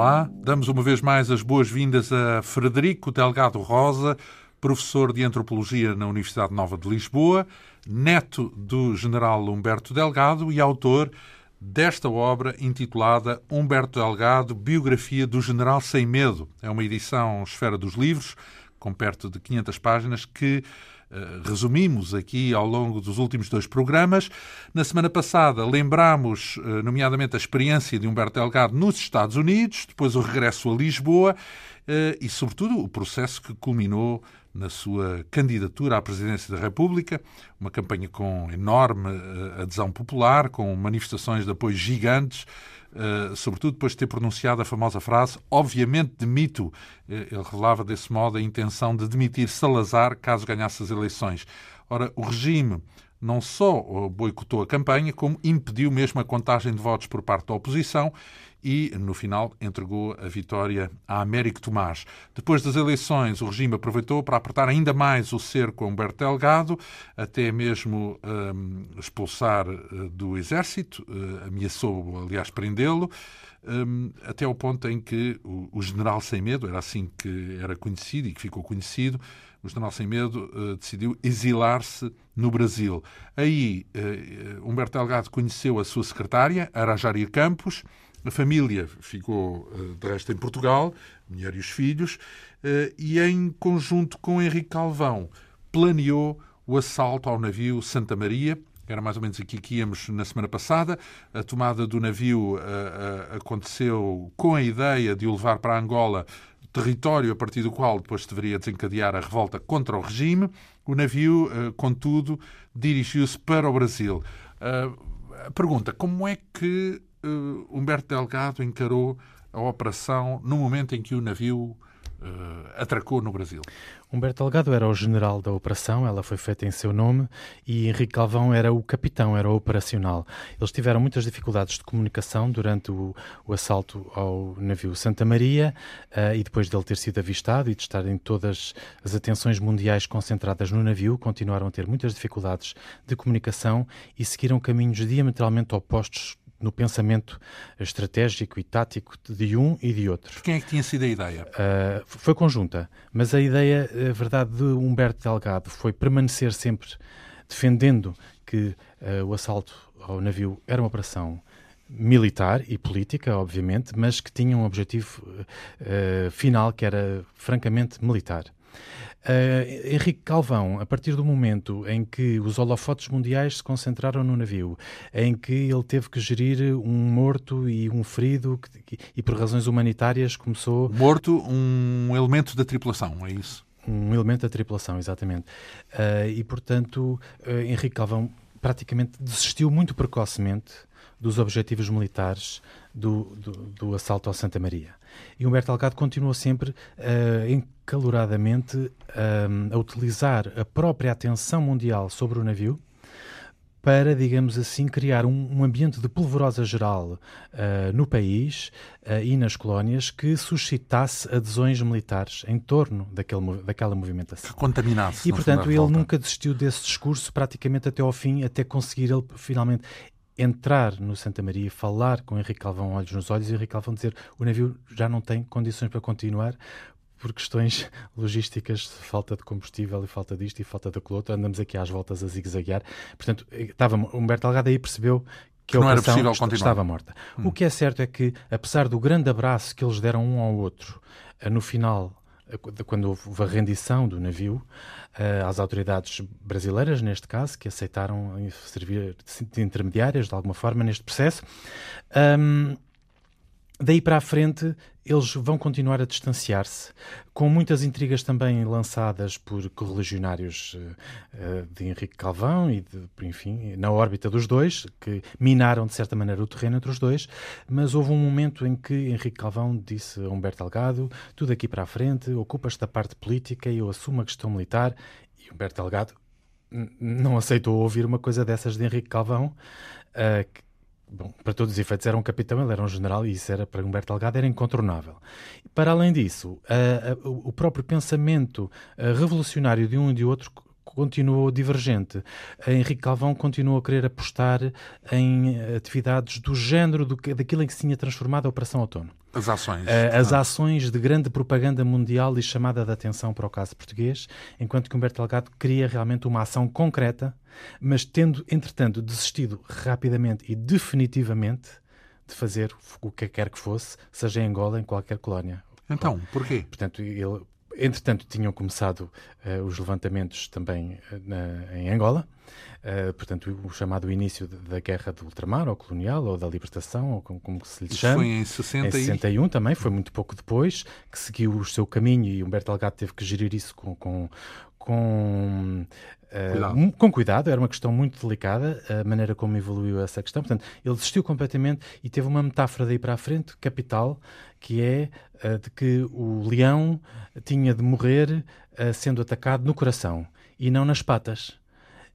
Olá, damos uma vez mais as boas-vindas a Frederico Delgado Rosa, professor de Antropologia na Universidade Nova de Lisboa, neto do general Humberto Delgado e autor desta obra intitulada Humberto Delgado, Biografia do General Sem Medo. É uma edição Esfera dos Livros, com perto de 500 páginas, que resumimos aqui ao longo dos últimos dois programas. Na semana passada lembramos, uh, nomeadamente, a experiência de Humberto Delgado nos Estados Unidos, depois o regresso a Lisboa uh, e, sobretudo, o processo que culminou na sua candidatura à presidência da República, uma campanha com enorme adesão popular, com manifestações de apoio gigantes, Uh, sobretudo depois de ter pronunciado a famosa frase, obviamente demito. Uh, ele revelava desse modo a intenção de demitir Salazar caso ganhasse as eleições. Ora, o regime não só boicotou a campanha, como impediu mesmo a contagem de votos por parte da oposição e, no final, entregou a vitória a Américo Tomás. Depois das eleições, o regime aproveitou para apertar ainda mais o cerco a Humberto Delgado, até mesmo um, expulsar uh, do exército, uh, ameaçou, aliás, prendê-lo, um, até ao ponto em que o, o, general sem medo, era assim que era conhecido e que ficou conhecido, o general sem medo uh, decidiu exilar-se no Brasil. Aí, Humberto Delgado conheceu a sua secretária, Arajária Campos, a família ficou, eh, de resto, em Portugal, a mulher e os filhos, eh, e em conjunto com Henrique Calvão planeou o assalto ao navio Santa Maria, era mais ou menos aqui que íamos na semana passada. A tomada do navio uh, aconteceu com a ideia de o levar para Angola, território a partir do qual depois deveria desencadear a revolta contra o regime. O navio, contudo, dirigiu-se para o Brasil. a pergunta: como é que uh, Humberto Delgado encarou a operação no momento em que o navio Uh, atracou no Brasil. Humberto Delgado era o general da operação, ela foi feita em seu nome, e Henrique Calvão era o capitão, era o operacional. Eles tiveram muitas dificuldades de comunicação durante o, o assalto ao navio Santa Maria uh, e depois dele ter sido avistado e de estarem todas as atenções mundiais concentradas no navio, continuaram a ter muitas dificuldades de comunicação e seguiram caminhos diametralmente opostos no pensamento estratégico e tático de um e de outro. Quem é que tinha sido a ideia? Uh, foi conjunta, mas a ideia, a verdade, de Humberto Delgado foi permanecer sempre defendendo que uh, o assalto ao navio era uma operação militar e política, obviamente, mas que tinha um objetivo uh, final que era francamente militar. Uh, Henrique Calvão, a partir do momento em que os holofotes mundiais se concentraram no navio, em que ele teve que gerir um morto e um ferido, que, e por razões humanitárias começou. Morto, um elemento da tripulação, é isso? Um elemento da tripulação, exatamente. Uh, e, portanto, uh, Henrique Calvão praticamente desistiu muito precocemente dos objetivos militares do, do, do assalto ao Santa Maria. E Humberto Algado continuou sempre uh, encaloradamente uh, a utilizar a própria atenção mundial sobre o navio para, digamos assim, criar um, um ambiente de polvorosa geral uh, no país uh, e nas colónias que suscitasse adesões militares em torno daquele, daquela movimentação. Que contaminasse. E, portanto, ele nunca desistiu desse discurso praticamente até ao fim, até conseguir ele finalmente entrar no Santa Maria, falar com Henrique Calvão olhos nos olhos e Henrique Calvão dizer o navio já não tem condições para continuar por questões logísticas, falta de combustível e falta disto e falta daquilo outro, andamos aqui às voltas a zigue-zaguear. Portanto, estava, Humberto Algado aí percebeu que, que a operação estava morta. Hum. O que é certo é que, apesar do grande abraço que eles deram um ao outro eh, no final quando houve a rendição do navio uh, às autoridades brasileiras, neste caso, que aceitaram servir de intermediárias de alguma forma neste processo. Um, daí para a frente, eles vão continuar a distanciar-se, com muitas intrigas também lançadas por correligionários uh, de Henrique Calvão e, de, enfim, na órbita dos dois, que minaram de certa maneira o terreno entre os dois. Mas houve um momento em que Henrique Calvão disse a Humberto Delgado: tudo aqui para a frente, ocupas da parte política e eu assumo a questão militar. E Humberto Delgado não aceitou ouvir uma coisa dessas de Henrique Calvão. Uh, bom, para todos os efeitos era um capitão, ele era um general e isso era para Humberto Delgado era incontornável. Para além disso, o próprio pensamento revolucionário de um e de outro continuou divergente. Henrique Calvão continuou a querer apostar em atividades do género do, daquilo em que se tinha transformado a Operação Outono. As ações. Uh, as ah. ações de grande propaganda mundial e chamada de atenção para o caso português, enquanto que Humberto Delgado queria realmente uma ação concreta, mas tendo, entretanto, desistido rapidamente e definitivamente de fazer o que quer que fosse, seja em Angola, em qualquer colónia. Então, porquê? Portanto, ele, entretanto, tinham começado uh, os levantamentos também uh, na, em Angola. Uh, portanto, o chamado início da guerra do ultramar, ou colonial, ou da libertação, ou como, como se lhe chama. foi em 60 em 61 e... também, foi muito pouco depois, que seguiu o seu caminho e Humberto Delgado teve que gerir isso com, com, com Uh, com cuidado, era uma questão muito delicada, a maneira como evoluiu essa questão. Portanto, ele desistiu completamente e teve uma metáfora daí para a frente, capital, que é uh, de que o leão tinha de morrer uh, sendo atacado no coração e não nas patas.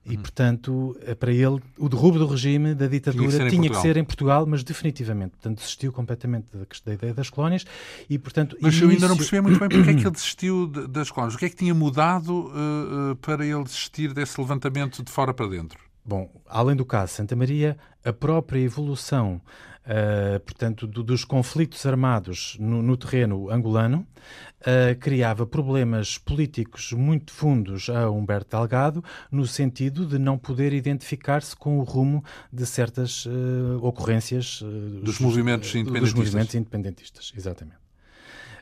E, uhum. portanto, eh, para ele, o derrubo do regime, da ditadura, tinha, que ser, tinha que ser, em Portugal, mas definitivamente. Portanto, desistiu completamente da, da ideia das colónias e, portanto... Mas eu ainda não percebi muito bem porque é que ele desistiu das colónias. O que é que tinha mudado uh, para ele desistir desse levantamento de fora para dentro? Bom, além do caso Santa Maria, a própria evolução uh, portanto, do, dos conflitos armados no, no terreno angolano, uh, criava problemas políticos muito fundos a Humberto Delgado, no sentido de não poder identificar-se com o rumo de certas uh, ocorrências dos, movimentos independentistas. Dos movimentos independentistas, exatamente.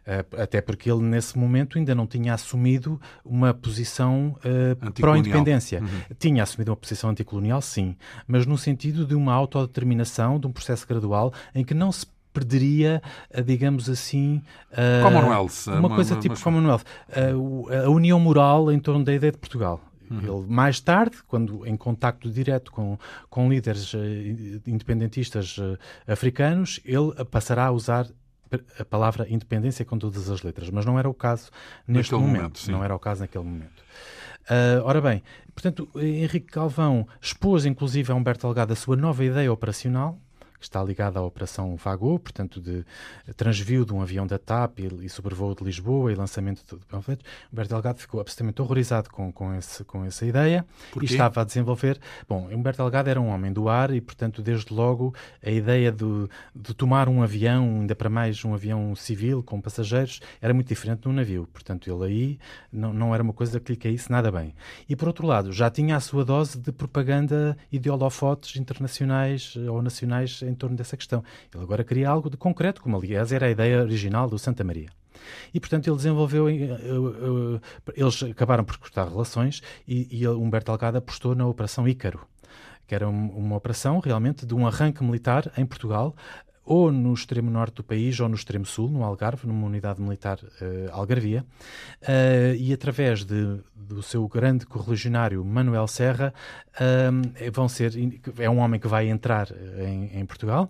Eh, até porque ele, nesse momento, ainda não tinha assumido uma posição uh, pró-independência. Uhum. Tinha assumido uma posição anticolonial, sim, mas no sentido de uma autodeterminação, de um processo gradual em que não se perderia, eh, digamos assim, uh, Commonwealth, uma, uma coisa tipo Commonwealth, uh, a união moral em torno da ideia de Portugal. Uhum. Ele, mais tarde, quando em contacto direto com, com líderes uh, independentistas uh, africanos, ele passará a usar a palavra independência com todas as letras, mas não era o caso neste momento. momento não era o caso naquele momento. Uh, ora bem, portanto, Henrique Calvão expôs inclusive a Humberto Delgado a sua nova ideia operacional, está ligada à Operação Vago, portanto, de transvio de um avião da TAP e, e sobrevoo de Lisboa e lançamento de panfletos. Humberto Delgado ficou absolutamente horrorizado com, com, esse, com essa ideia e estava a desenvolver. Bom, Humberto Delgado era um homem do ar e, portanto, desde logo a ideia de, de tomar um avião, ainda para mais um avião civil com passageiros, era muito diferente de um navio. Portanto, ele aí não, não era uma coisa que lhe caísse nada bem. E, por outro lado, já tinha a sua dose de propaganda e de holofotes internacionais ou nacionais em torno dessa questão. Ele agora queria algo de concreto, como aliás era a ideia original do Santa Maria. E, portanto, ele desenvolveu. Eh, eh, eh, eles acabaram por cortar relações e, e Humberto Algada apostou na Operação Ícaro, que era uma operação realmente de um arranque militar em Portugal, ou no extremo norte do país ou no extremo sul, no Algarve, numa unidade militar uh, algarvia, uh, e através de, do seu grande correligionário Manuel Serra, uh, vão ser, é um homem que vai entrar em, em Portugal,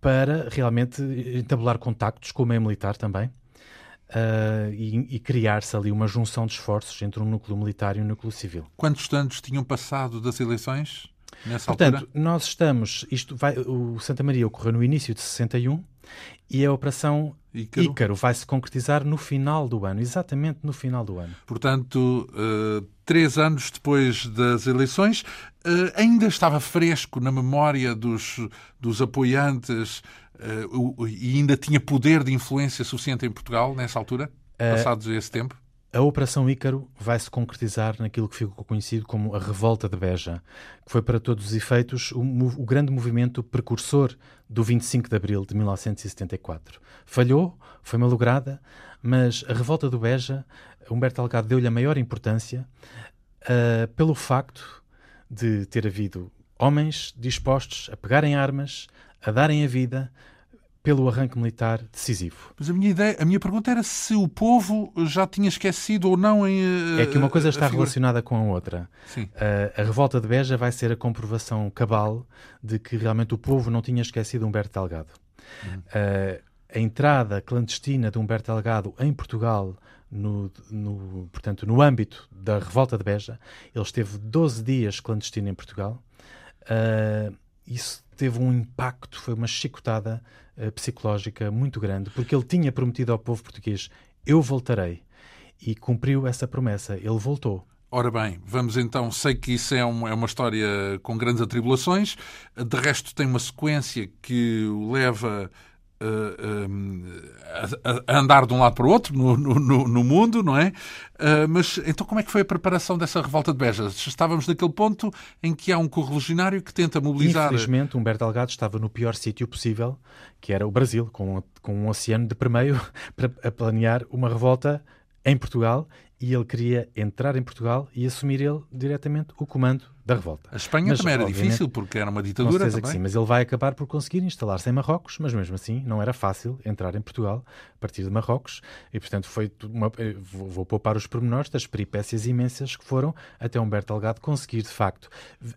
para realmente entabular contactos com o meio militar também. Uh, e, e criar-se ali uma junção de esforços entre um núcleo militar e um núcleo civil. Quantos anos tinham passado das eleições? Nessa Portanto, altura? nós estamos. Isto vai, o Santa Maria ocorreu no início de 61 e a Operação Ícaro, Ícaro vai se concretizar no final do ano, exatamente no final do ano. Portanto, uh, três anos depois das eleições, uh, ainda estava fresco na memória dos, dos apoiantes uh, e ainda tinha poder de influência suficiente em Portugal nessa altura, passados esse tempo? A Operação Ícaro vai se concretizar naquilo que ficou conhecido como a Revolta de Beja, que foi para todos os efeitos o, o, grande movimento precursor do 25 de abril de 1974. Falhou, foi malograda, mas a Revolta do Beja, Humberto Algado deu-lhe a maior importância uh, pelo facto de ter havido homens dispostos a pegarem armas, a darem a vida pelo arranque militar decisivo. Mas a minha ideia, a minha pergunta era se o povo já tinha esquecido ou não em É que uma coisa está relacionada com a outra. Sim. Uh, a revolta de Beja vai ser a comprovação cabal de que realmente o povo não tinha esquecido Humberto Delgado. Uhum. Uh, a entrada clandestina de Humberto Delgado em Portugal no, no, portanto, no âmbito da revolta de Beja, ele esteve 12 dias clandestino em Portugal. Uh, isso teve um impacto, foi uma chicotada uh, psicológica muito grande, porque ele tinha prometido ao povo português: eu voltarei. e cumpriu essa promessa. Ele voltou. Ora bem, vamos então. Sei que isso é uma, é uma história com grandes atribulações. De resto, tem uma sequência que o leva a, andar de um lado para o outro no, no, no mundo, não é? Uh, mas então como é que foi a preparação dessa revolta de Beja? Estávamos naquele ponto em que há um correligionário que tenta mobilizar... Infelizmente, Humberto Delgado estava no pior sítio possível, que era o Brasil, com, com um oceano de permeio para planear uma revolta em Portugal e ele queria entrar em Portugal e assumir ele diretamente o comando da revolta. A Espanha mas, também era difícil, porque era uma ditadura também. Que sim, mas ele vai acabar por conseguir instalar-se em Marrocos, mas mesmo assim não era fácil entrar em Portugal a partir de Marrocos e, portanto, foi uma, eh, vou, vou poupar os pormenores das peripécias imensas que foram até Humberto Delgado conseguir, de facto,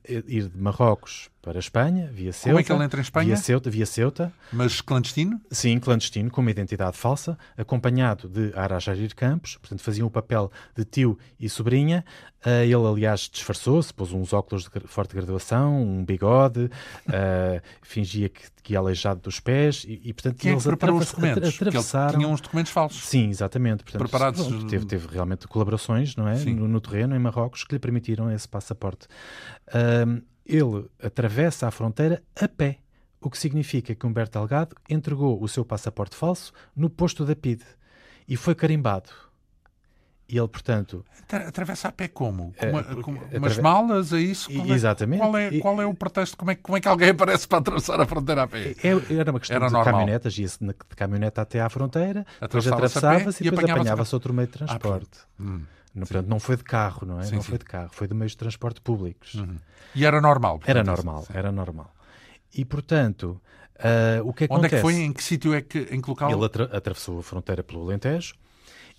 ir de Marrocos para a Espanha, via Ceuta. Como é que ele entra em Espanha? Via Ceuta, via Ceuta. Mas clandestino? Sim, clandestino, com uma identidade falsa, acompanhado de Arajarir Campos, portanto faziam o papel de tio e sobrinha. Uh, ele, aliás, disfarçou-se, pôs uns óculos de forte graduação, um bigode, uh, fingia que, que ia aleijado dos pés e, e portanto, Quem é eles preparou os documentos? Atravessaram... Tinham uns documentos falsos. Sim, exatamente. Portanto, Preparados... Pronto, teve, teve realmente colaborações não é? No, no, terreno, em Marrocos, que lhe permitiram esse passaporte. Uh, ele atravessa a fronteira a pé, o que significa que Humberto Delgado entregou o seu passaporte falso no posto da PIDE e foi carimbado. E ele, portanto. Atravessa a pé como? Com, uma, com umas malas, é isso? Qual é, exatamente. Qual é, qual é o pretexto? Como é, como é que alguém aparece para atravessar a fronteira a pé? É, era uma questão era de normal. caminhonetas, ia-se de caminhoneta até à fronteira, depois atravessava-se e, depois apanhava-se outro meio de ah, transporte. Ah, hum. No, portanto, não foi de carro, não é? Sim, não sim. foi de carro, foi de meios de transporte públicos. Uhum. E era normal? Portanto, era normal, era normal. E, portanto, uh, o que acontece... Onde é que foi? Em que sítio é que, em que local? Ele atra atravessou a fronteira pelo Alentejo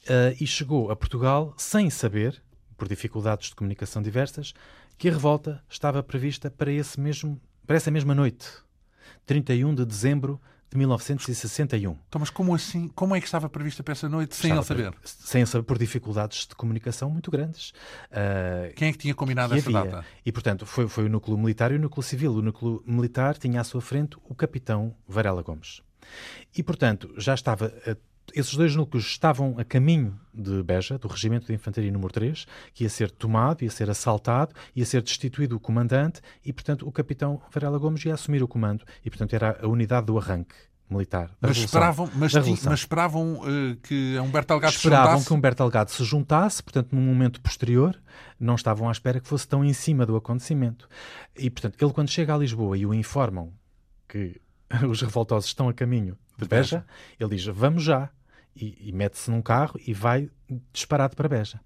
uh, e chegou a Portugal sem saber, por dificuldades de comunicação diversas, que a revolta estava prevista para, esse mesmo, para essa mesma noite, 31 de dezembro de 1961. Então, mas como assim? Como é que estava prevista para essa noite sem ele saber? Sem saber, por dificuldades de comunicação muito grandes. Uh, Quem é que tinha combinado que essa havia. data? E, portanto, foi, foi o núcleo militar e o núcleo civil. O núcleo militar tinha à sua frente o capitão Varela Gomes. E, portanto, já estava uh, esses dois núcleos estavam a caminho de Beja, do Regimento de Infantaria número 3, que ia ser tomado, ia ser assaltado, ia ser destituído o comandante e, portanto, o capitão Varela Gomes ia assumir o comando e, portanto, era a unidade do arranque militar. mas, esperavam, mas, mas esperavam uh, que Humberto Delgado esperavam se juntasse? que Humberto Delgado se juntasse, portanto, num momento posterior, não estavam à espera que fosse tão em cima do acontecimento. E, portanto, ele quando chega a Lisboa e o informam que os revoltosos estão a caminho de Beja, ele diz: Vamos já. E, e mete-se num carro e vai disparado para Beja.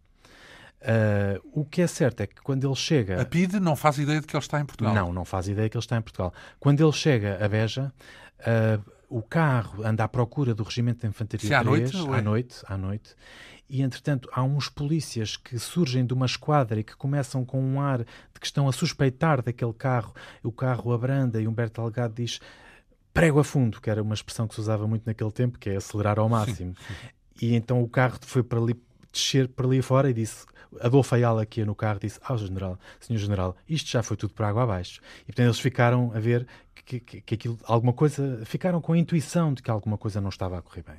Uh, o que é certo é que quando ele chega. A PIDE não faz ideia de que ele está em Portugal. Não, não faz ideia de que ele está em Portugal. Quando ele chega a Beja, uh, o carro anda à procura do Regimento de Infantaria Se 3, à noite, à noite, à noite, e entretanto há uns polícias que surgem de uma esquadra e que começam com um ar de que estão a suspeitar daquele carro. O carro abranda e Humberto Delgado diz prego a fundo, que era uma expressão que se usava muito naquele tempo, que é acelerar ao máximo. Sim, sim. E então o carro foi para ali, descer para ali fora e disse, Adolfo Ayala que ia no carro disse ao oh, general, senhor general, isto já foi tudo por água abaixo. E portanto eles ficaram a ver que, que, que aquilo, alguma coisa, ficaram com a intuição de que alguma coisa não estava a correr bem.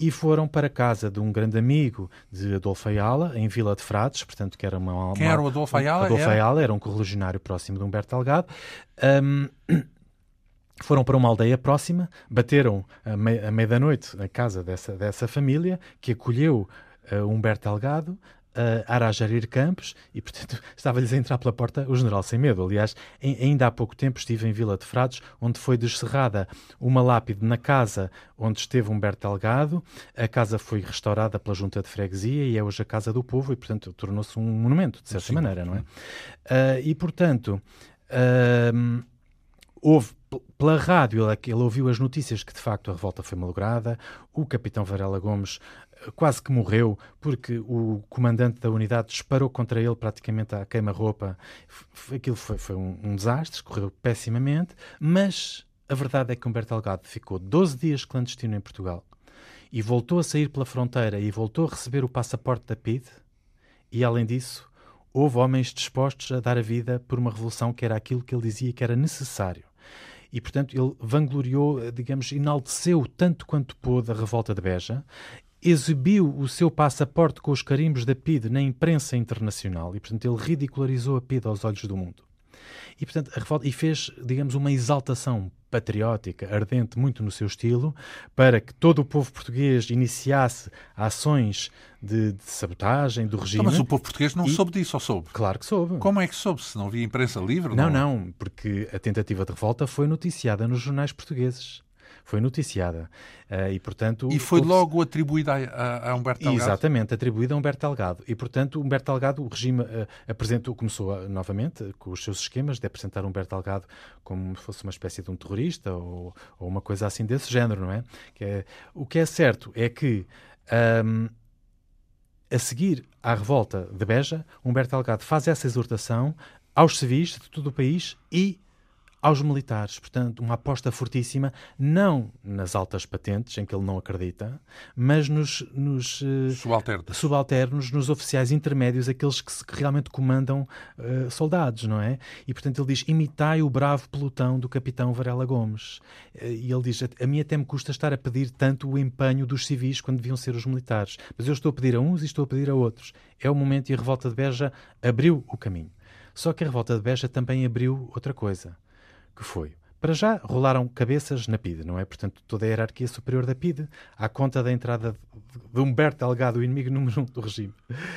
E foram para a casa de um grande amigo de Adolfo Ayala, em Vila de Frades, portanto que era uma... Quem uma, era o Adolfo Ayala? Adolfo era... Ayala era um correligionário próximo de Humberto Delgado. Um, foram para uma aldeia próxima, bateram a meia da noite na casa dessa, dessa família, que acolheu uh, Humberto Delgado, uh, Arajarir Campos, e portanto estava-lhes a entrar pela porta o general sem medo. Aliás, em, ainda há pouco tempo estive em Vila de Frades, onde foi descerrada uma lápide na casa onde esteve Humberto Delgado. A casa foi restaurada pela junta de freguesia e é hoje a casa do povo, e portanto tornou-se um monumento, de certa Sim. maneira, não é? Uh, e portanto. Uh, houve pela rádio, ele, ele, ouviu as notícias que de facto a revolta foi malograda, o capitão Varela Gomes eh, quase que morreu porque o comandante da unidade disparou contra ele praticamente à queima-roupa. Aquilo foi, foi um, um, desastre, correu pessimamente, mas a verdade é que Humberto Delgado ficou 12 dias clandestino em Portugal e voltou a sair pela fronteira e voltou a receber o passaporte da PID e, além disso, houve homens dispostos a dar a vida por uma revolução que era aquilo que ele dizia que era necessário e, portanto, ele vangloriou, digamos, enalteceu tanto quanto pôde a revolta de Beja exibiu o seu passaporte com os carimbos da PIDE na imprensa internacional e, portanto, ele ridicularizou a PIDE aos olhos do mundo. E, portanto, a revolta, e fez, digamos, uma exaltação patriótica, ardente, muito no seu estilo, para que todo o povo português iniciasse ações de, de sabotagem do regime. Então, mas o povo português não e... soube disso, ou soube? Claro que soube. Como é que soube? Se não havia imprensa livre? Não, não, não porque a tentativa de revolta foi noticiada nos jornais portugueses foi noticiada. Uh, e, portanto, e foi logo atribuída a, a, Humberto Delgado? Exatamente, atribuída a Humberto Delgado. E, portanto, Humberto Delgado, o regime uh, apresentou, começou a, novamente com os seus esquemas de apresentar Humberto Delgado como se fosse uma espécie de um terrorista ou, ou uma coisa assim desse género, não é? Que é o que é certo é que. Um, a seguir à revolta de Beja, Humberto Delgado faz essa exortação aos civis de todo o país e aos militares. Portanto, uma aposta fortíssima, não nas altas patentes, em que ele não acredita, mas nos, nos uh, subalternos. subalternos, nos oficiais intermédios, aqueles que, se, que realmente comandam uh, soldados, não é? E, portanto, ele diz: imitai o bravo pelotão do capitão Varela Gomes. Uh, e ele diz: a mim até me custa estar a pedir tanto o empenho dos civis quando deviam ser os militares, mas eu estou a pedir a uns e estou a pedir a outros. É o momento e a revolta de Beja abriu o caminho. Só que a revolta de Beja também abriu outra coisa que foi. Para já, rolaram cabeças na PIDE, não é? Portanto, toda a hierarquia superior da PIDE, à conta da entrada de Humberto Delgado, o inimigo número um do regime,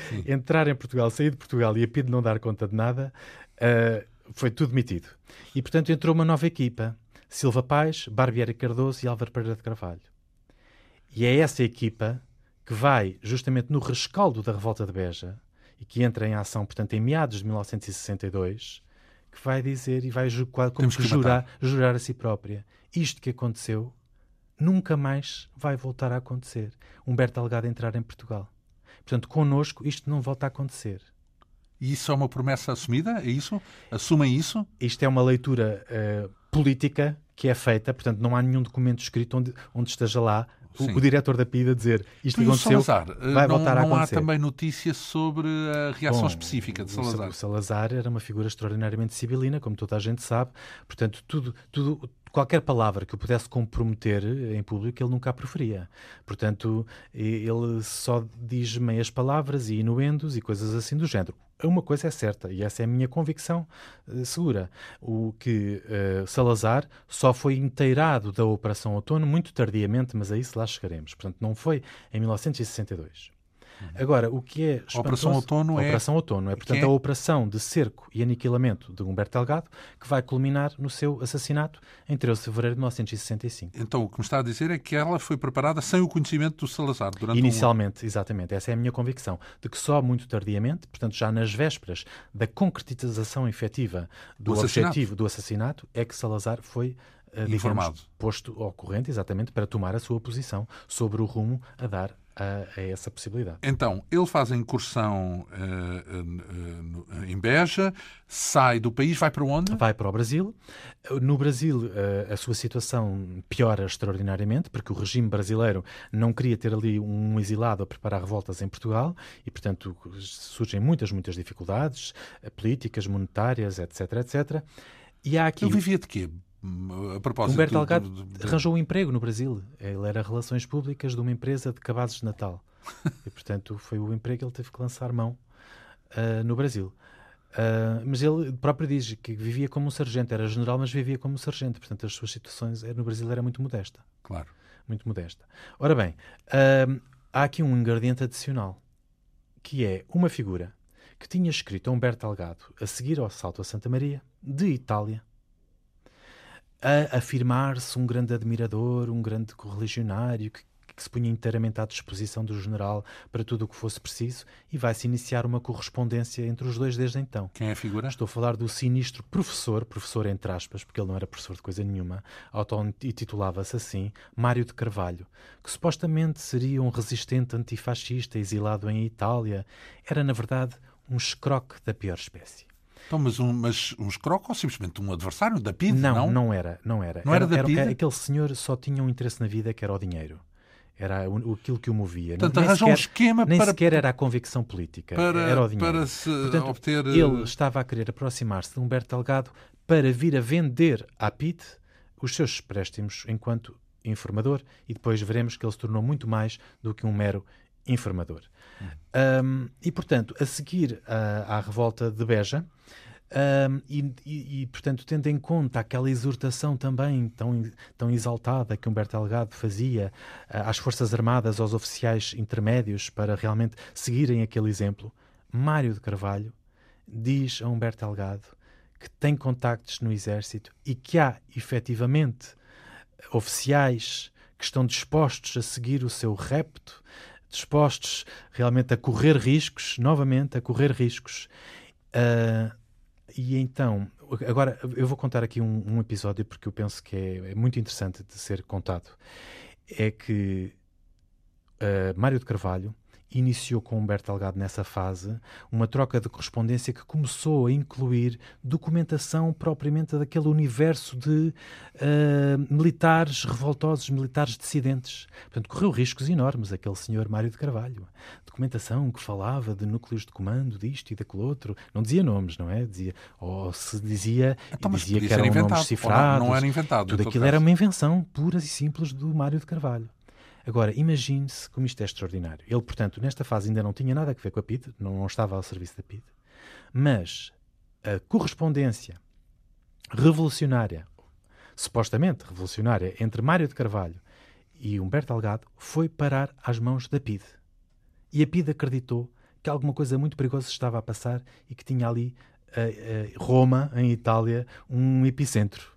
Sim. entrar em Portugal, sair de Portugal e a PIDE não dar conta de nada, uh, foi tudo demitido. E, portanto, entrou uma nova equipa. Silva Paz, Barbieri Cardoso e Álvaro Pereira de Carvalho. E é essa equipa que vai, justamente no rescaldo da revolta de Beja, e que entra em ação, portanto, em meados de 1962, que vai dizer e vai como que, que jurar, jurar a si própria. Isto que aconteceu nunca mais vai voltar a acontecer. Humberto Delgado entrar em Portugal. Portanto, connosco isto não volta a acontecer. E isso é uma promessa assumida? É isso? Assumem isso? Isto é uma leitura uh, política que é feita, portanto, não há nenhum documento escrito onde, onde esteja lá o, o, diretor da PIDA dizer isto aconteceu, Salazar, vai não, voltar a acontecer. Não há também notícia sobre a reação Bom, específica de Salazar? O Salazar era uma figura extraordinariamente sibilina, como toda a gente sabe. Portanto, tudo, tudo, qualquer palavra que o pudesse comprometer em público, ele nunca a preferia. Portanto, ele só diz meias palavras e inuendos e coisas assim do género. Uma coisa é certa, e essa é a minha convicção uh, segura: o que uh, Salazar só foi inteirado da Operação Outono muito tardiamente, mas a isso lá chegaremos. Portanto, não foi em 1962. Agora, o que é espantoso... Operação Outono é... Operação Outono é, portanto, é? a operação de cerco e aniquilamento de Humberto Delgado, que vai culminar no seu assassinato em 13 de fevereiro de 1965. Então, o que me está a dizer é que ela foi preparada sem o conhecimento do Salazar durante Inicialmente, um... exatamente. Essa é a minha convicção. De que só muito tardiamente, portanto, já nas vésperas da concretização efetiva do, do objetivo do assassinato, é que Salazar foi uh, digamos, posto ao corrente, exatamente, para tomar a sua posição sobre o rumo a dar a, a, essa possibilidade. Então, ele faz a incursão uh, uh, em Beja, sai do país, vai para onde? Vai para o Brasil. No Brasil, uh, a sua situação piora extraordinariamente, porque o regime brasileiro não queria ter ali um exilado a preparar revoltas em Portugal e, portanto, surgem muitas, muitas dificuldades políticas, monetárias, etc, etc. E há aqui... Ele vivia de quê? A propósito Humberto Delgado do, do, do... arranjou um emprego no Brasil. Ele era Relações Públicas de uma empresa de cabazes de Natal. e, portanto, foi o emprego que ele teve que lançar mão uh, no Brasil. Uh, mas ele próprio diz que vivia como um sargento, era general, mas vivia como um sargento. Portanto, as suas situações no Brasil era muito modesta. Claro. Muito modesta. Ora bem, uh, há aqui um ingrediente adicional, que é uma figura que tinha escrito a Humberto Delgado a seguir ao salto a Santa Maria, de Itália, a afirmar-se um grande admirador, um grande correligionário que, que, se punha inteiramente à disposição do general para tudo o que fosse preciso e vai-se iniciar uma correspondência entre os dois desde então. Quem é a figura? Estou a falar do sinistro professor, professor entre aspas, porque ele não era professor de coisa nenhuma, auto-intitulava-se assim, Mário de Carvalho, que supostamente seria um resistente antifascista exilado em Itália. Era, na verdade, um escroque da pior espécie. Então, mas um, mas um escroco ou simplesmente um adversário da PID? Não, não, não era. Não era, não era, era da PID? Era, aquele senhor só tinha um interesse na vida que era o dinheiro. Era aquilo que o movia. Portanto, nem arranjou sequer, um esquema nem para... sequer era a convicção política, para, era o dinheiro. Para se Portanto, obter... Ele estava a querer aproximar-se de Humberto Delgado para vir a vender à PID os seus préstimos enquanto informador e depois veremos que ele se tornou muito mais do que um mero informador. Um, e, portanto, a seguir à, à revolta de Beja, um, e, e, e, portanto, tendo em conta aquela exortação também tão, tão exaltada que Humberto Delgado fazia uh, às Forças Armadas, aos oficiais intermédios, para realmente seguirem aquele exemplo, Mário de Carvalho diz a Humberto Delgado que tem contactos no Exército e que há, efetivamente, oficiais que estão dispostos a seguir o seu repto, dispostos realmente a correr riscos, novamente a correr riscos. Uh, e então, agora eu vou contar aqui um, um episódio porque eu penso que é, é, muito interessante de ser contado. É que uh, Mário de Carvalho iniciou com Humberto Delgado nessa fase uma troca de correspondência que começou a incluir documentação propriamente daquele universo de uh, militares revoltosos, militares dissidentes. Portanto, correu riscos enormes aquele senhor Mário de Carvalho. Documentação que falava de núcleos de comando, disto e daquele outro. Não dizia nomes, não é? Dizia, ou se dizia, então, dizia que eram inventado, nomes cifrados. Não, não era inventado. Tudo aquilo era uma invenção pura e simples do Mário de Carvalho. Agora, imagine-se como isto é extraordinário. Ele, portanto, nesta fase ainda não tinha nada a ver com a PID, não, não estava ao serviço da PID, mas a correspondência revolucionária, supostamente revolucionária, entre Mário de Carvalho e Humberto Delgado foi parar às mãos da PID. E a PID acreditou que alguma coisa muito perigosa estava a passar e que tinha ali uh, uh, Roma, em Itália, um epicentro.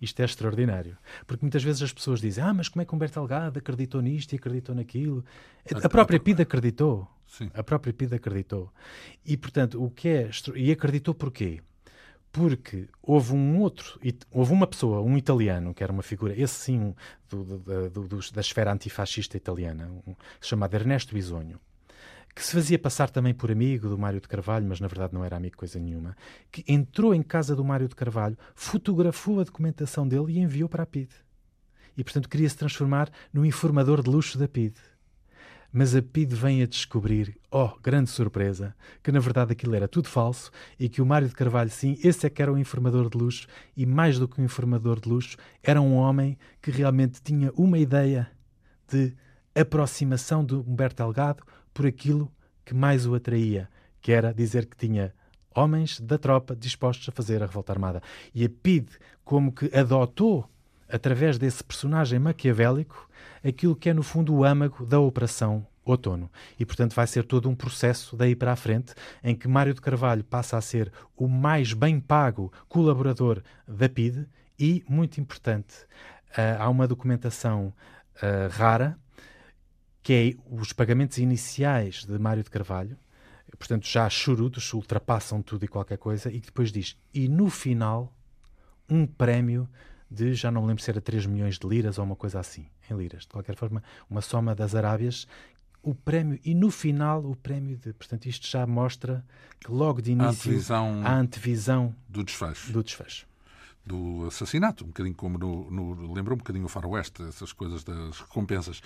Isto é extraordinário. Porque muitas vezes as pessoas dizem: Ah, mas como é que Humberto Delgado acreditou nisto e acreditou naquilo? A, a própria PID acreditou. Sim. A própria PID acreditou. E, portanto, o que é. E acreditou porquê? Porque houve um outro, houve uma pessoa, um italiano, que era uma figura, esse sim, do, do, do, da esfera antifascista italiana, um, chamado Ernesto Bisogno, que se fazia passar também por amigo do Mário de Carvalho, mas na verdade não era amigo coisa nenhuma, que entrou em casa do Mário de Carvalho, fotografou a documentação dele e enviou para a PID. E, portanto, queria se transformar no informador de luxo da PID. Mas a PID vem a descobrir, oh, grande surpresa, que na verdade aquilo era tudo falso e que o Mário de Carvalho, sim, esse é que era um informador de luxo e mais do que um informador de luxo, era um homem que realmente tinha uma ideia de aproximação de Humberto Delgado por aquilo que mais o atraía, que era dizer que tinha homens da tropa dispostos a fazer a revolta armada. E a PID, como que adotou, através desse personagem maquiavélico, aquilo que é, no fundo, o âmago da Operação Outono. E, portanto, vai ser todo um processo daí para a frente, em que Mário de Carvalho passa a ser o mais bem pago colaborador da PID e, muito importante, uh, há uma documentação uh, rara que é os pagamentos iniciais de Mário de Carvalho, portanto já chorudos, ultrapassam tudo e qualquer coisa, e que depois diz, e no final, um prémio de, já não me lembro se era 3 milhões de liras ou uma coisa assim, em liras, de qualquer forma, uma soma das Arábias, o prémio, e no final o prémio de, portanto isto já mostra que logo de início a antevisão, a antevisão do desfecho. Do desfecho do assassinato, um bocadinho como no, no lembra um bocadinho o faroeste, essas coisas das recompensas.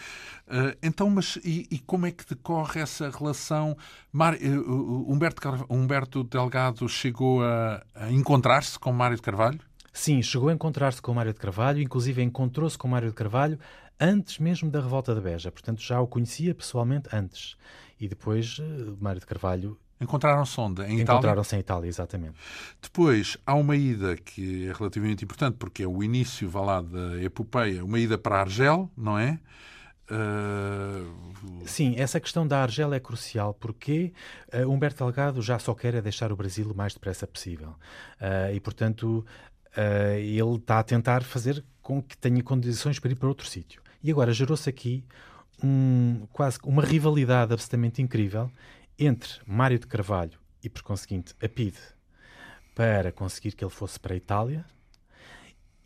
Uh, então, mas e, e, como é que decorre essa relação? Mar, uh, Humberto, Humberto Delgado chegou a, a encontrar-se com Mário de Carvalho? Sim, chegou a encontrar-se com Mário de Carvalho, inclusive encontrou-se com Mário de Carvalho antes mesmo da revolta de Beja, portanto já o conhecia pessoalmente antes. E depois uh, Mário de Carvalho Encontraram-se onde? Em Itália? Encontraram-se em Itália, exatamente. Depois, há uma ida que é relativamente importante, porque é o início, vá lá, da epopeia, uma ida para Argel, não é? Uh... Sim, essa questão da Argel é crucial porque uh, Humberto Delgado já só quer é deixar o Brasil o mais depressa possível. Uh, e, portanto, ele está a tentar fazer com que tenha condições para ir para outro sítio. E agora gerou-se aqui um, quase uma rivalidade absolutamente incrível entre Mário de Carvalho e, por conseguinte, a PIDE para conseguir que ele fosse para a Itália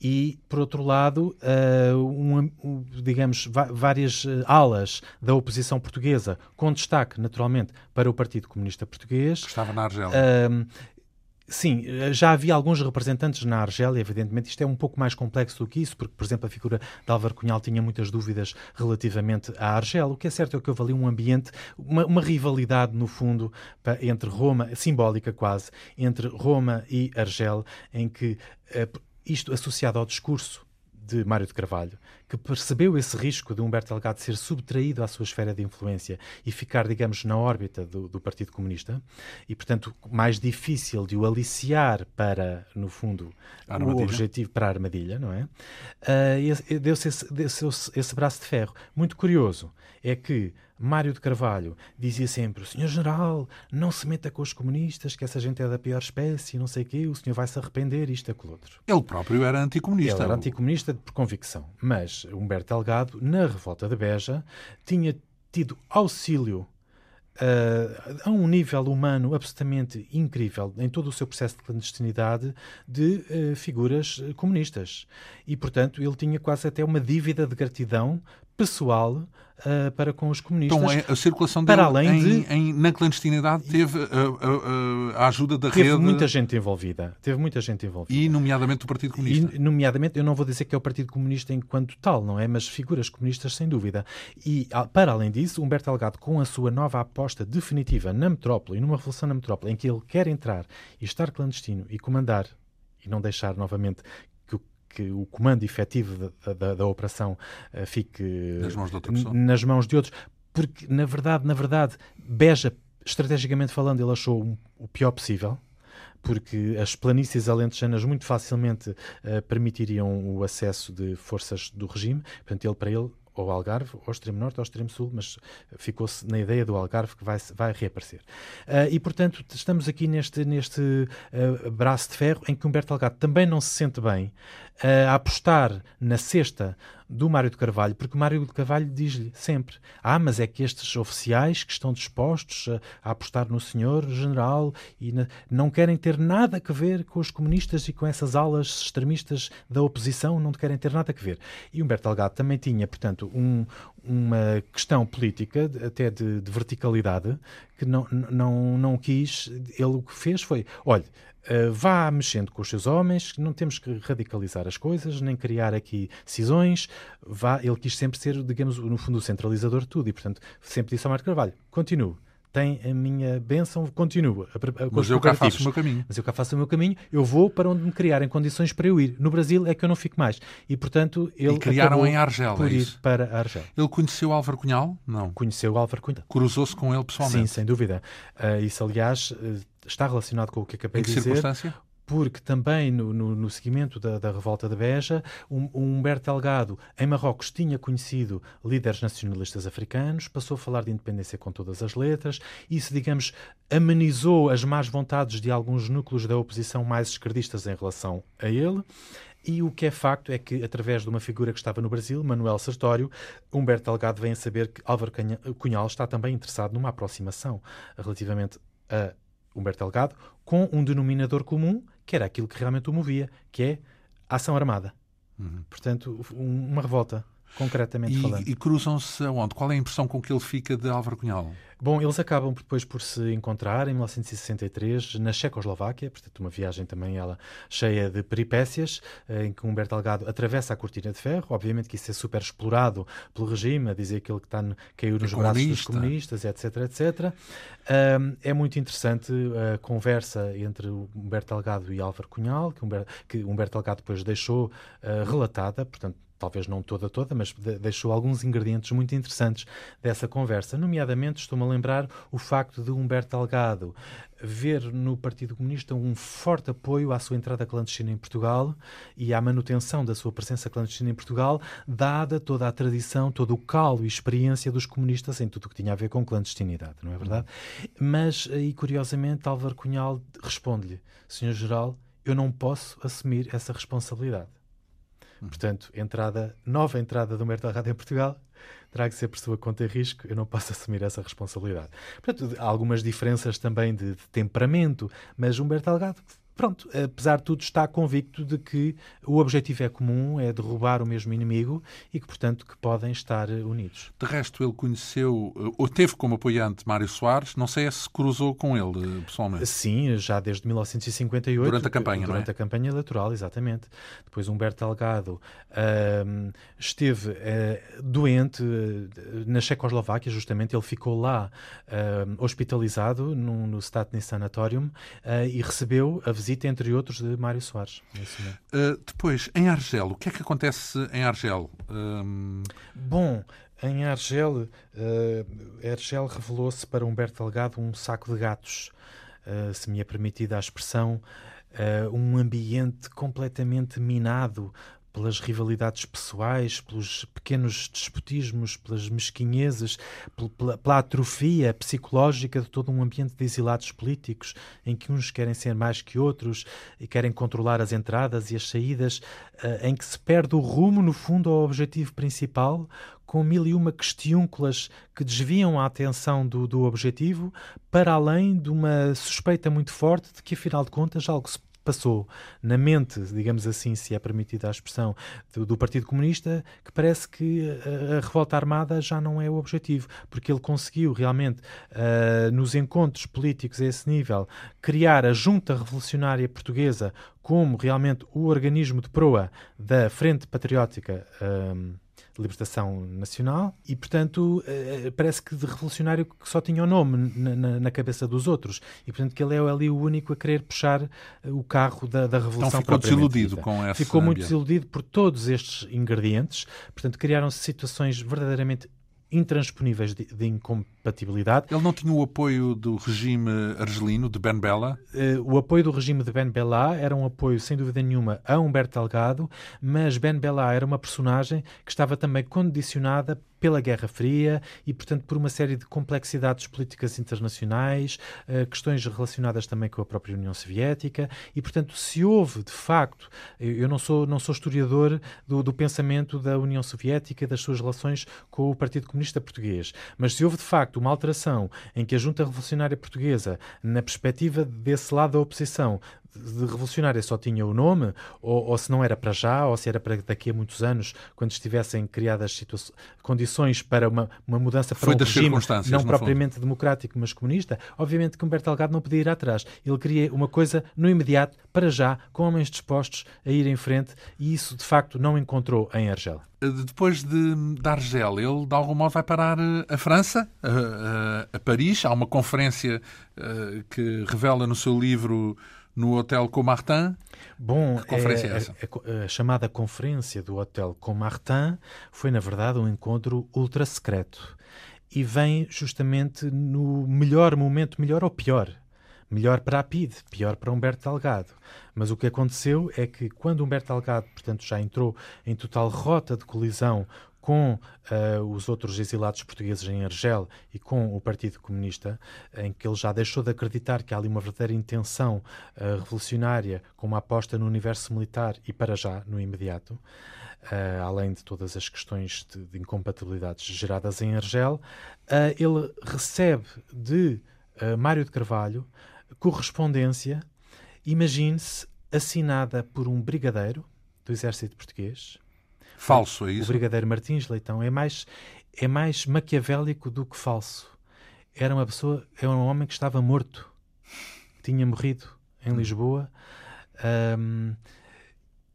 e, por outro lado, uh, um, um, digamos, várias uh, alas da oposição portuguesa, com destaque, naturalmente, para o Partido Comunista Português. Que estava na Argélia. Uh, Sim, eh, já havia alguns representantes na Argélia, evidentemente. Isto é um pouco mais complexo do que isso, porque, por exemplo, a figura de Álvaro Cunhal tinha muitas dúvidas relativamente à Argélia. O que é certo é que houve ali um ambiente, uma, uma rivalidade, no fundo, entre Roma, simbólica quase, entre Roma e Argel, em que eh, isto associado ao discurso de Mário de Carvalho, que percebeu esse risco de Humberto Delgado ser subtraído à sua esfera de influência e ficar, digamos, na órbita do, do Partido Comunista, e, portanto, mais difícil de o aliciar para, no fundo, o objetivo para a armadilha, não é? Uh, Deu-se esse, deu esse braço de ferro. Muito curioso é que Mário de Carvalho dizia sempre: senhor general, não se meta com os comunistas, que essa gente é da pior espécie, não sei o quê, o senhor vai se arrepender, isto, aquilo outro. Ele próprio era anticomunista. Ele era anticomunista por convicção. Mas Humberto Delgado, na revolta de Beja, tinha tido auxílio Uh, a um nível humano absolutamente incrível em todo o seu processo de clandestinidade de uh, figuras comunistas. E, portanto, ele tinha quase até uma dívida de gratidão pessoal uh, para com os comunistas. Então, a circulação dele para além em, de, em, na clandestinidade teve a, a, a ajuda da teve rede... Teve muita gente envolvida. Teve muita gente envolvida. E, nomeadamente, o Partido Comunista. E, nomeadamente, eu não vou dizer que é o Partido Comunista enquanto tal, não é? Mas figuras comunistas, sem dúvida. E, para além disso, Humberto Delgado, com a sua nova aposta definitiva na metrópole e numa revolução na metrópole, em que ele quer entrar e estar clandestino e comandar e não deixar novamente que o comando efetivo da, da, da operação uh, fique nas mãos, de outra pessoa. nas mãos de outros, porque na verdade, na verdade, Beja, estrategicamente falando, ele achou o pior possível porque as planícies alentejanas muito facilmente uh, permitiriam o acesso de forças do regime. Portanto, ele para ele ao Algarve, ao extremo norte, ao extremo sul, mas ficou-se na ideia do Algarve que vai, vai reaparecer. Uh, e, portanto, estamos aqui neste, neste uh, braço de ferro em que Humberto Delgado também não se sente bem uh, a apostar na cesta do Mário de Carvalho, porque o Mário de Carvalho diz-lhe sempre: Ah, mas é que estes oficiais que estão dispostos a, a apostar no senhor general e na, não querem ter nada a ver com os comunistas e com essas alas extremistas da oposição, não querem ter nada a ver. E Humberto Delgado também tinha, portanto, um, uma questão política, até de, de verticalidade, que não, não, não quis. Ele o que fez foi: olha Uh, vá mexendo com os seus homens, não temos que radicalizar as coisas, nem criar aqui cisões. Vá, ele quis sempre ser, digamos, no fundo, o centralizador de tudo e, portanto, sempre disse ao Marco Carvalho: continue, tem a minha bênção, continua. A, a, Mas eu cá faço o meu caminho. Mas eu cá faço o meu caminho, eu vou para onde me criarem condições para eu ir. No Brasil é que eu não fico mais. E, portanto, ele e criaram em Argel, por é ir para Argel. Ele conheceu Álvaro Cunhal? Não. Conheceu Álvaro Cunhal. Cruzou-se com ele pessoalmente? Sim, sem dúvida. Uh, isso, aliás, uh, está relacionado com o que acabei de dizer. circunstância? porque também no, no, no seguimento da, da, revolta de Beja, um, um Humberto Delgado em Marrocos tinha conhecido líderes nacionalistas africanos, passou a falar de independência com todas as letras, isso, digamos, amenizou as más vontades de alguns núcleos da oposição mais esquerdistas em relação a ele. E o que é facto é que, através de uma figura que estava no Brasil, Manuel Sartório, Humberto Delgado vem a saber que Álvaro Cunhal está também interessado numa aproximação relativamente a Humberto Delgado com um denominador comum que era aquilo que realmente o movia, que é a ação armada. Uhum. Portanto, uma revolta, concretamente e, falando. E cruzam-se aonde? Qual é a impressão com que ele fica de Álvaro Cunhal? Bom, eles acabam depois por se encontrar em 1963 na Checoslováquia, portanto, uma viagem também ela cheia de peripécias, eh, em que Humberto Delgado atravessa a cortina de ferro. Obviamente que isso é super explorado pelo regime, a dizer que ele que está, caiu nos é braços dos comunistas, etc, etc. é muito interessante a conversa entre Humberto Delgado e Álvaro Cunhal, que Humberto, que Humberto Delgado depois deixou uh, relatada, portanto, talvez não toda toda, mas deixou alguns ingredientes muito interessantes dessa conversa. Nomeadamente, estou-me a lembrar o facto de Humberto Delgado ver no Partido Comunista um forte apoio à sua entrada clandestina em Portugal e à manutenção da sua presença clandestina em Portugal, dada toda a tradição, todo o calo e experiência dos comunistas em tudo o que tinha a ver com clandestinidade, não é verdade? Mas, e curiosamente, Álvaro Cunhal responde-lhe, Senhor Geral, eu não posso assumir essa responsabilidade. Portanto, entrada, nova entrada do Humberto Delgado em Portugal terá que ser por sua conta e risco, eu não posso assumir essa responsabilidade. Portanto, há algumas diferenças também de, de temperamento, mas Humberto Delgado pronto, apesar de tudo, está convicto de que o objetivo é comum, é derrubar o mesmo inimigo e que, portanto, que podem estar unidos. De resto, ele conheceu, ou teve como apoiante Mário Soares, não sei se cruzou com ele pessoalmente. Sim, já desde 1958. Durante a campanha, Durante não é? a campanha eleitoral, exatamente. Depois Humberto Delgado uh, esteve uh, doente uh, na Checoslováquia, justamente, ele ficou lá hospitalizado no, no Statny Sanatorium e recebeu a visita visita, entre outros, de Mário Soares. Uh, depois, em Argel, o que é que acontece em Argel? Um... Bom, em Argel, uh, Argel revelou-se para Humberto Delgado um saco de gatos, uh, se me é permitida a expressão, um ambiente completamente minado pelas rivalidades pessoais, pelos pequenos despotismos, pelas mesquinhezas, pela, pela, atrofia psicológica de todo um ambiente de exilados políticos, em que uns querem ser mais que outros e querem controlar as entradas e as saídas, em que se perde o rumo, no fundo, ao objetivo principal, com mil e uma questiúnculas que desviam a atenção do, do objetivo, para além de uma suspeita muito forte de que, afinal de contas, algo se passou na mente, digamos assim, se é permitida a expressão, do, do, Partido Comunista, que parece que a, a, revolta armada já não é o objetivo, porque ele conseguiu realmente, uh, nos encontros políticos a esse nível, criar a Junta Revolucionária Portuguesa como realmente o organismo de proa da Frente Patriótica. Uh, libertação nacional e, portanto, eh, parece que de revolucionário que só tinha o nome na, na, cabeça dos outros. E, portanto, que ele é ali o único a querer puxar eh, o carro da, da revolução Então ficou desiludido com essa Ficou muito desiludido por todos estes ingredientes, portanto, criaram-se situações verdadeiramente intransponíveis de, de, incompatibilidade. Ele não tinha o apoio do regime argelino, de Ben Bella? Uh, o apoio do regime de Ben Bella era um apoio, sem dúvida nenhuma, a Humberto Delgado, mas Ben Bella era uma personagem que estava também condicionada pela Guerra Fria e, portanto, por uma série de complexidades políticas internacionais, uh, questões relacionadas também com a própria União Soviética e, portanto, se houve, de facto, eu não sou, não sou historiador do, do pensamento da União Soviética e das suas relações com o Partido Comunista Português, mas se houve, de facto, uma alteração em que a Junta Revolucionária Portuguesa, na perspectiva desse lado da oposição, de revolucionária só tinha o nome, ou, ou, se não era para já, ou se era para daqui a muitos anos, quando estivessem criadas condições para uma, uma mudança para Foi um regime não propriamente fundo. democrático, mas comunista, obviamente que Humberto Delgado não podia ir atrás. Ele queria uma coisa no imediato, para já, com homens dispostos a ir em frente, e isso, de facto, não encontrou em Argel. Depois de, de Argel, ele de algum modo vai parar eh, a França, a, a, a Paris. Há uma conferência uh, que revela no seu livro no Hotel Comartin. Bom, que conferência é, é essa? A, a, a, chamada Conferência do Hotel Comartin foi, na verdade, um encontro ultra secreto e vem justamente no melhor momento, melhor ou pior. Melhor para a PID, pior para Humberto Delgado. Mas o que aconteceu é que quando Humberto Delgado, portanto, já entrou em total rota de colisão com uh, os outros exilados portugueses em Argel e com o Partido Comunista, em que ele já deixou de acreditar que há ali uma verdadeira intenção uh, revolucionária com uma aposta no universo militar e para já, no imediato, uh, além de todas as questões de, de incompatibilidades geradas em Argel, ele recebe de Mário de Carvalho correspondência, imagine-se, assinada por um brigadeiro do exército português, Falso, é isso? O Brigadeiro Martins Leitão é mais, é mais maquiavélico do que falso. Era uma pessoa, era um homem que estava morto. Tinha morrido em. Lisboa. Um,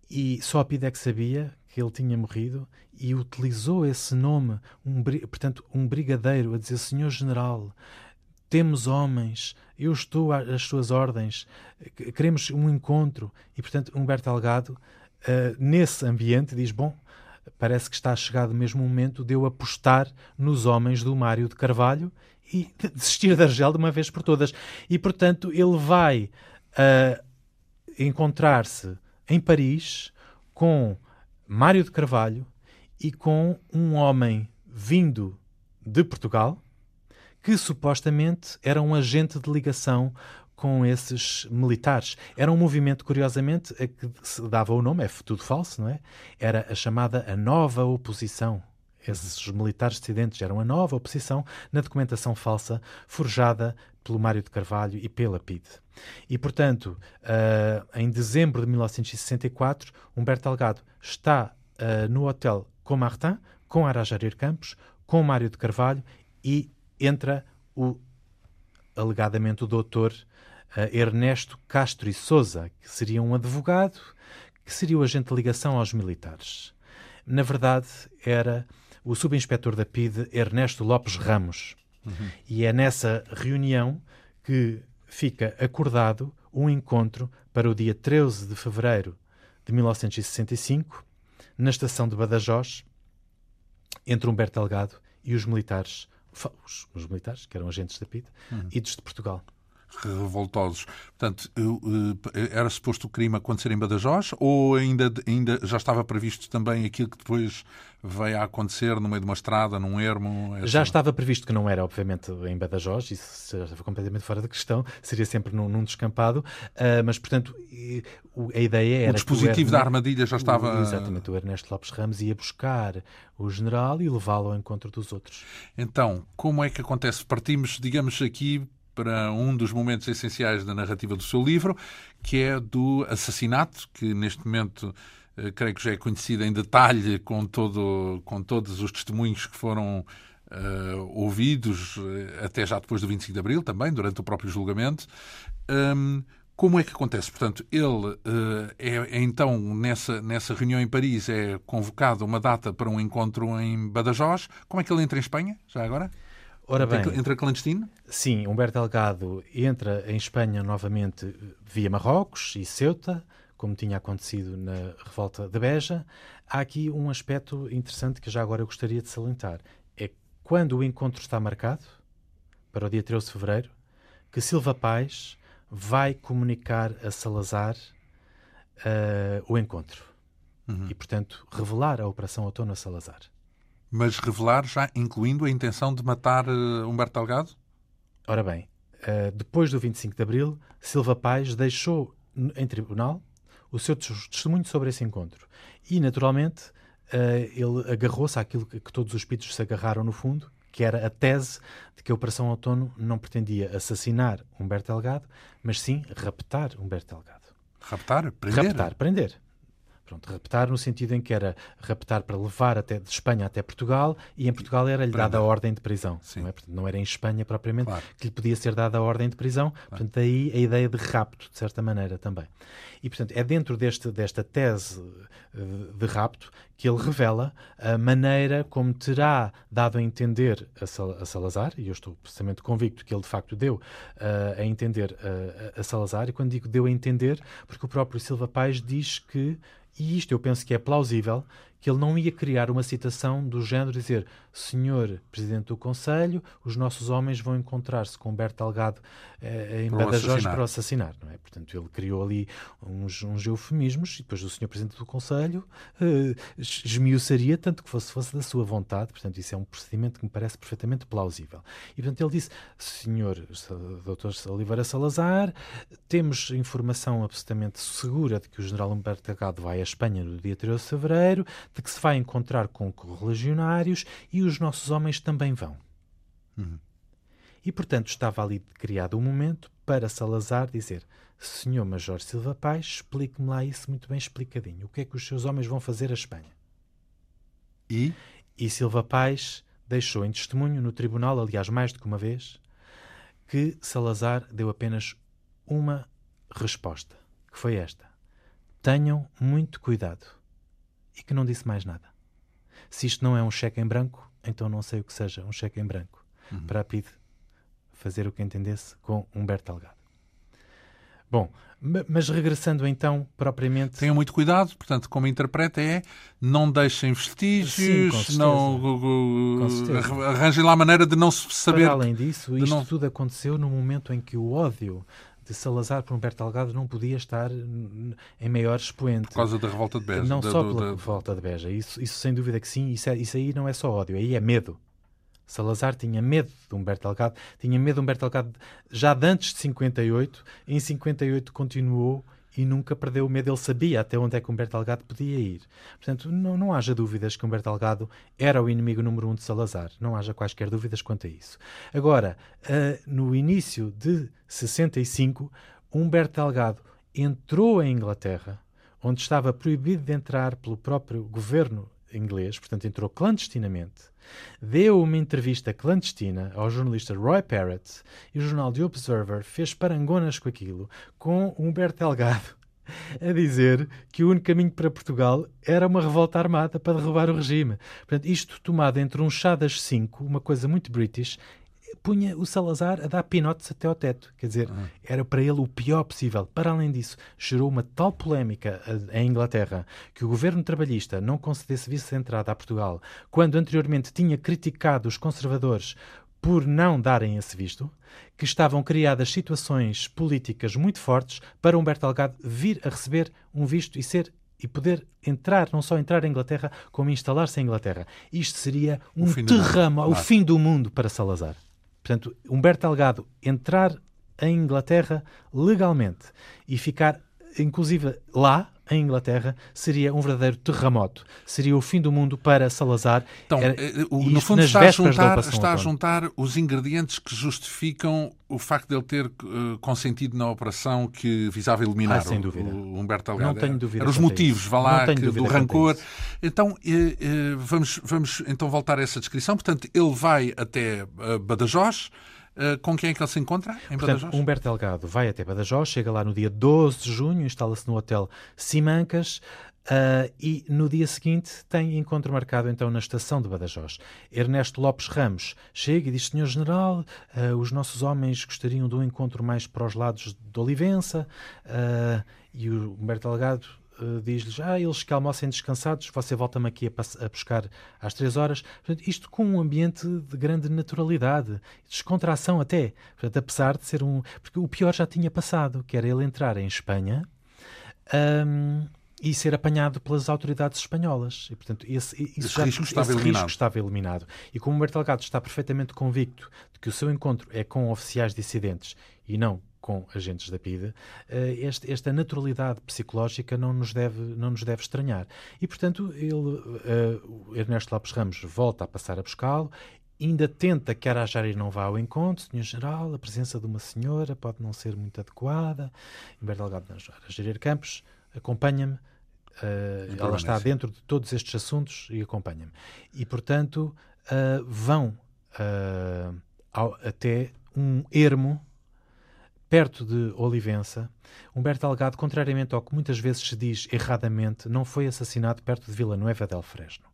e só a PIDE é sabia que ele tinha morrido e utilizou esse nome, um, portanto, um brigadeiro, a dizer: Senhor General, temos homens, eu estou às suas ordens, queremos um encontro. E, portanto, Humberto Algado, uh, nesse ambiente, diz: Bom, parece que está chegado mesmo o momento de eu apostar nos homens do Mário de Carvalho e desistir da Argel de uma vez por todas. E, portanto, ele vai uh, encontrar-se em Paris com Mário de Carvalho e com um homem vindo de Portugal que supostamente era um agente de ligação com esses militares. Era um movimento, curiosamente, a que se dava o nome, é tudo falso, não é? Era a chamada a nova oposição. Esses militares dissidentes eram a nova oposição na documentação falsa forjada pelo Mário de Carvalho e pela PIDE. E, portanto, uh, em dezembro de 1964, Humberto Delgado está uh, no hotel com Martin, com Arajarir Campos, com Mário de Carvalho e entra o alegadamente o doutor Ernesto Castro e Souza, que seria um advogado, que seria o agente de ligação aos militares. Na verdade, era o subinspetor da PIDE, Ernesto Lopes Ramos. Uhum. E é nessa reunião que fica acordado um encontro para o dia 13 de fevereiro de 1965, na estação de Badajoz, entre Humberto Delgado e os militares, os, os militares, que eram agentes da PIDE, uhum. e dos de Portugal revoltosos. Portanto, era suposto o crime acontecer em Badajoz ou ainda, ainda já estava previsto também aquilo que depois veio a acontecer no meio de uma estrada, num ermo? Essa... Já estava previsto que não era, obviamente, em Badajoz, isso já estava completamente fora de questão, seria sempre num, num descampado, uh, mas, portanto, a ideia era. O dispositivo o da armadilha já estava. Exatamente, o Ernesto Lopes Ramos ia buscar o general e levá-lo ao encontro dos outros. Então, como é que acontece? Partimos, digamos, aqui para um dos momentos essenciais da narrativa do seu livro, que é do assassinato, que neste momento eh, creio que já é conhecido em detalhe com, todo, com todos os testemunhos que foram uh, ouvidos, eh, até já depois do 25 de Abril, também, durante o próprio julgamento. Um, como é que acontece? Portanto, ele uh, é, é, então, nessa, nessa reunião em Paris, é convocado uma data para um encontro em Badajoz. Como é que ele entra em Espanha, já agora? Ora bem, entra clandestino? Sim, Humberto Delgado entra em Espanha novamente via Marrocos e Ceuta, como tinha acontecido na revolta de Beja. Há aqui um aspecto interessante que já agora eu gostaria de salientar. É quando o encontro está marcado, para o dia 13 de fevereiro, que Silva Paz vai comunicar a Salazar uh, o encontro. Uhum. E, portanto, revelar a Operação Outono a Salazar mas revelar já incluindo a intenção de matar uh, Humberto Delgado? Ora bem, uh, depois do 25 de Abril, Silva Paz deixou em tribunal o seu testemunho sobre esse encontro. E, naturalmente, uh, ele agarrou-se àquilo que, que todos os pitos se agarraram no fundo, que era a tese de que a Operação Outono não pretendia assassinar Humberto Delgado, mas sim raptar Humberto Delgado. Raptar? Prender? Raptar, prender. Pronto, raptar no sentido em que era raptar para levar até de Espanha até Portugal e em Portugal era-lhe dada a ordem de prisão. Não, é? Portanto, não era em Espanha propriamente claro. que lhe podia ser dada a ordem de prisão. Claro. Portanto, daí a ideia de rapto, de certa maneira também. E, portanto, é dentro deste, desta tese eh, de rapto que ele revela a maneira como terá dado a entender a, Salazar, e eu estou precisamente convicto que ele de facto deu uh, a entender uh, a Salazar, e quando digo deu a entender, porque o próprio Silva Paz diz que e isto eu penso que é plausível, que ele não ia criar uma citação do género dizer Senhor Presidente do Conselho, os nossos homens vão encontrar-se com Humberto Delgado eh, em para Badajoz para o assassinar. Não é? Portanto, ele criou ali uns, uns eufemismos e depois o Senhor Presidente do Conselho eh, esmiuçaria tanto que fosse, fosse da sua vontade. Portanto, isso é um procedimento que me parece perfeitamente plausível. E, portanto, ele disse, Senhor Dr. Oliveira Salazar, temos informação absolutamente segura de que o General Humberto Delgado vai à Espanha no dia 13 de fevereiro, de que se vai encontrar com correligionários e os nossos homens também vão. Uhum. E, portanto, estava ali criado um momento para Salazar dizer: Senhor Major Silva Paz, explique-me lá isso muito bem explicadinho. O que é que os seus homens vão fazer à Espanha? E? E Silva Paz deixou em testemunho no tribunal, aliás, mais do que uma vez, que Salazar deu apenas uma resposta, que foi esta: Tenham muito cuidado e que não disse mais nada. Se isto não é um cheque em branco, então não sei o que seja um cheque em branco uhum. para a PID fazer o que entendesse com Humberto Delgado. Bom, mas regressando então propriamente. Tenham muito cuidado, portanto, como interpreta é não deixem vestígios, Sim, não arranjem lá a maneira de não se saber. Para além disso, isto não... tudo aconteceu no momento em que o ódio de Salazar por Humberto Delgado não podia estar em maior expoente. Por causa da revolta de Beja. Não da, só pela da... revolta de Beja. Isso, isso sem dúvida que sim. Isso, é, isso aí não é só ódio, aí é medo. Salazar tinha medo de Humberto Delgado, tinha medo de Humberto Delgado já de antes de 58. Em 58 continuou e nunca perdeu o medo. Ele sabia até onde é que Humberto Delgado podia ir. Portanto, não, não haja dúvidas que Humberto Delgado era o inimigo número um de Salazar. Não haja quaisquer dúvidas quanto a isso. Agora, uh, no início de 65, Humberto Delgado entrou em Inglaterra, onde estava proibido de entrar pelo próprio governo inglês, portanto entrou clandestinamente, deu uma entrevista clandestina ao jornalista Roy Parrott e o jornal The Observer fez parangonas com aquilo, com Humberto Delgado a dizer que o único caminho para Portugal era uma revolta armada para derrubar o regime. Portanto, isto tomado entre um chá das cinco, uma coisa muito british, punha o Salazar a dar pinotes até ao teto. Quer dizer, uhum. era para ele o pior possível. Para além disso, gerou uma tal polémica em Inglaterra que o governo trabalhista não concedesse vice-entrada a Portugal, quando anteriormente tinha criticado os conservadores por não darem esse visto, que estavam criadas situações políticas muito fortes para Humberto Delgado vir a receber um visto e ser e poder entrar, não só entrar em Inglaterra, como instalar-se em Inglaterra. Isto seria um terremoto, o fim do mundo para Salazar. Portanto, Humberto Delgado entrar em Inglaterra legalmente e ficar, inclusive, lá, em Inglaterra seria um verdadeiro terremoto. Seria o fim do mundo para Salazar. Então, Era, eh, no fundo, está, a juntar, está a juntar, os ingredientes que justificam o facto de ele ter uh, consentido na operação que visava eliminar ah, o, o, Humberto Delgado. Não tenho dúvida. Eram os motivos, vá lá, que, do rancor. Então, uh, uh, vamos, vamos então voltar a essa descrição. Portanto, ele vai até Badajoz. Uh, com quem é que ele se encontra em Portanto, Badajoz? Humberto Delgado vai até Badajoz, chega lá no dia 12 de junho, instala-se no hotel Simancas, Uh, e no dia seguinte tem encontro marcado então na estação de Badajoz. Ernesto Lopes Ramos chega e diz: Senhor General, uh, os nossos homens gostariam de um encontro mais para os lados de Olivença. E o Humberto Delgado uh, diz-lhes: Ah, eles que almocem descansados, você volta-me aqui a, a, buscar às três horas. Portanto, isto com um ambiente de grande naturalidade, descontração até. Portanto, apesar de ser um. Porque o pior já tinha passado, que era ele entrar em Espanha. Um, e ser apanhado pelas autoridades espanholas. E, portanto, esse, esse já, risco, estava, esse eliminado. risco estava eliminado. E como o Humberto Delgado está perfeitamente convicto de que o seu encontro é com oficiais dissidentes e não com agentes da PIDE, eh, este, esta naturalidade psicológica não nos deve, não nos deve estranhar. E, portanto, ele, uh, Ernesto Lopes Ramos volta a passar a buscá-lo ainda tenta que Arajari não vá ao encontro, senhor geral, a presença de uma senhora pode não ser muito adequada. Humberto Delgado Arajari Campos, acompanha-me, uh, ela está dentro de todos estes assuntos e acompanha-me. E, portanto, uh, vão ao, até um ermo perto de Olivença, Humberto Delgado, contrariamente ao que muitas vezes se diz erradamente, não foi assassinado perto de Vila Nueva del Fresno.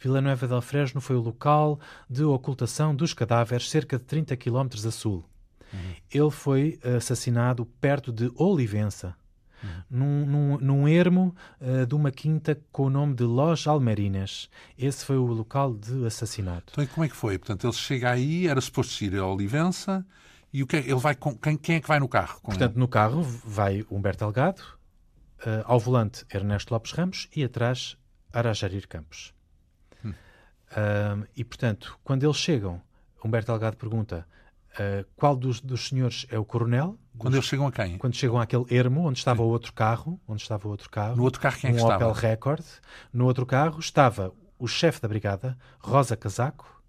Vila Nueva del Fresno foi o local de ocultação dos cadáveres cerca de 30 km a sul. Uhum. Ele foi assassinado perto de Olivença, uhum. num, num, num, ermo uh, de uma quinta com o nome de Los Almerinas. Esse foi o local de assassinato. Então, e como é que foi? Portanto, ele chega aí, era suposto ir a Olivença, e o que é, ele vai com quem, quem é que vai no carro? Portanto, ele? no carro vai Humberto Delgado, uh, ao volante Ernesto Lopes Ramos e atrás Arajarir Campos. Hum. Uh, e portanto, quando eles chegam, Humberto Delgado pergunta uh, qual dos, dos senhores é o coronel. Quando eles chegam a quem? Quando chegam àquele ermo onde estava o outro carro, onde estava o outro carro. No outro carro quem é um que um estava? Opel Record. No outro carro estava o chefe da brigada, Rosa Casaco.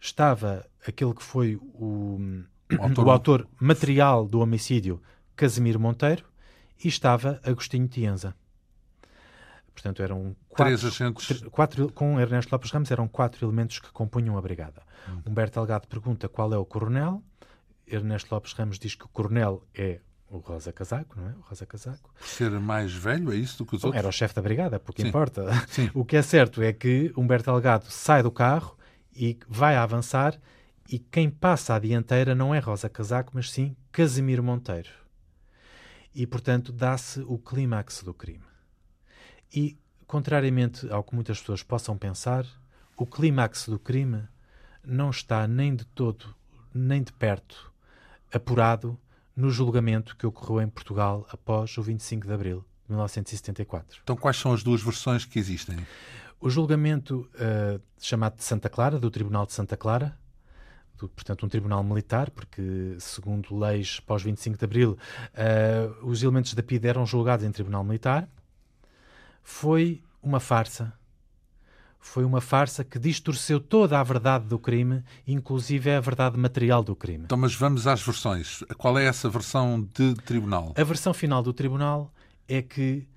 Estava aquele que foi o o autor, o autor material do homicídio, Casimiro Monteiro, e estava Agostinho Tienza. Portanto, eram quatro, Três agentes. Quatro, com Ernesto Lopes Ramos, eram quatro elementos que compunham a brigada. Hum. Humberto Delgado pergunta qual é o coronel. Ernesto Lopes Ramos diz que o coronel é o Rosa Casaco, não é? O Rosa Casaco. Ser mais velho, é isso do que os Bom, outros? Era o chefe da brigada, porque Sim. importa. Sim. O que é certo é que Humberto Delgado sai do carro e vai avançar e quem passa à dianteira não é Rosa Casaco, mas sim Casimiro Monteiro. E, portanto, dá-se o clímax do crime. E, contrariamente ao que muitas pessoas possam pensar, o clímax do crime não está nem de todo, nem de perto, apurado no julgamento que ocorreu em Portugal após o 25 de abril de 1974. Então, quais são as duas versões que existem? O julgamento uh, chamado de Santa Clara, do Tribunal de Santa Clara, portanto, um tribunal militar, porque, segundo leis pós 25 de Abril, uh, os elementos da PID eram julgados em tribunal militar, foi uma farsa. Foi uma farsa que distorceu toda a verdade do crime, inclusive a verdade material do crime. Então, mas vamos às versões. Qual é essa versão de tribunal? A versão final do tribunal é que,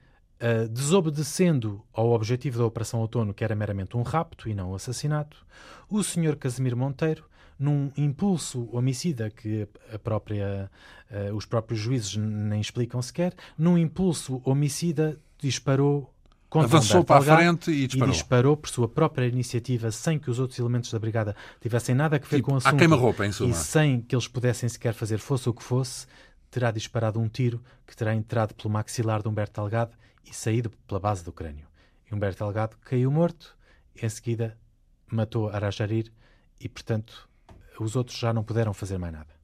uh, desobedecendo ao objetivo da Operação Outono, que era meramente um rapto e não um assassinato, o senhor Casimiro Monteiro num impulso homicida que a própria, uh, os próprios juízes nem explicam sequer, num impulso homicida disparou Avançou para a frente e disparou. E disparou por sua própria iniciativa, sem que os outros elementos da brigada tivessem nada a ver tipo, com o assunto. À queima-roupa, em suma. E sem que eles pudessem sequer fazer fosse o que fosse, terá disparado um tiro que terá entrado pelo maxilar de Humberto Delgado e saído pela base do crânio. E Humberto Delgado caiu morto, em seguida matou Arajarir e, portanto, os outros já não puderam fazer mais nada.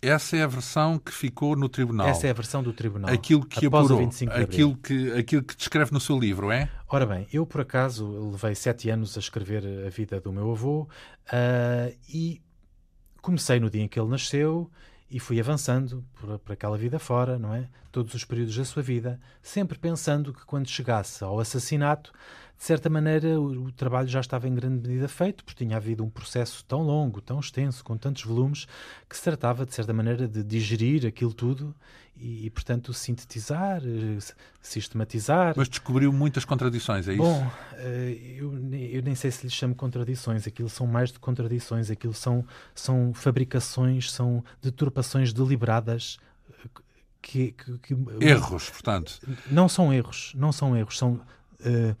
Essa é a versão que ficou no tribunal. Essa é a versão do tribunal. Aquilo que apurou, aquilo que, aquilo que descreve no seu livro, é? Ora bem, eu por acaso levei sete anos a escrever a vida do meu avô uh, e comecei no dia em que ele nasceu e fui avançando por, por, aquela vida fora, não é? Todos os períodos da sua vida, sempre pensando que quando chegasse ao assassinato de certa maneira, o, o, trabalho já estava em grande medida feito, porque tinha havido um processo tão longo, tão extenso, com tantos volumes, que se tratava, de certa maneira, de digerir aquilo tudo e, e portanto, sintetizar, eh, sistematizar. Mas descobriu muitas contradições, é isso? Bom, eh, eu, eu nem sei se lhe chamo contradições, aquilo são mais de contradições, aquilo são, são fabricações, são deturpações deliberadas que, que, que, erros, portanto. Não são erros, não são erros, são uh,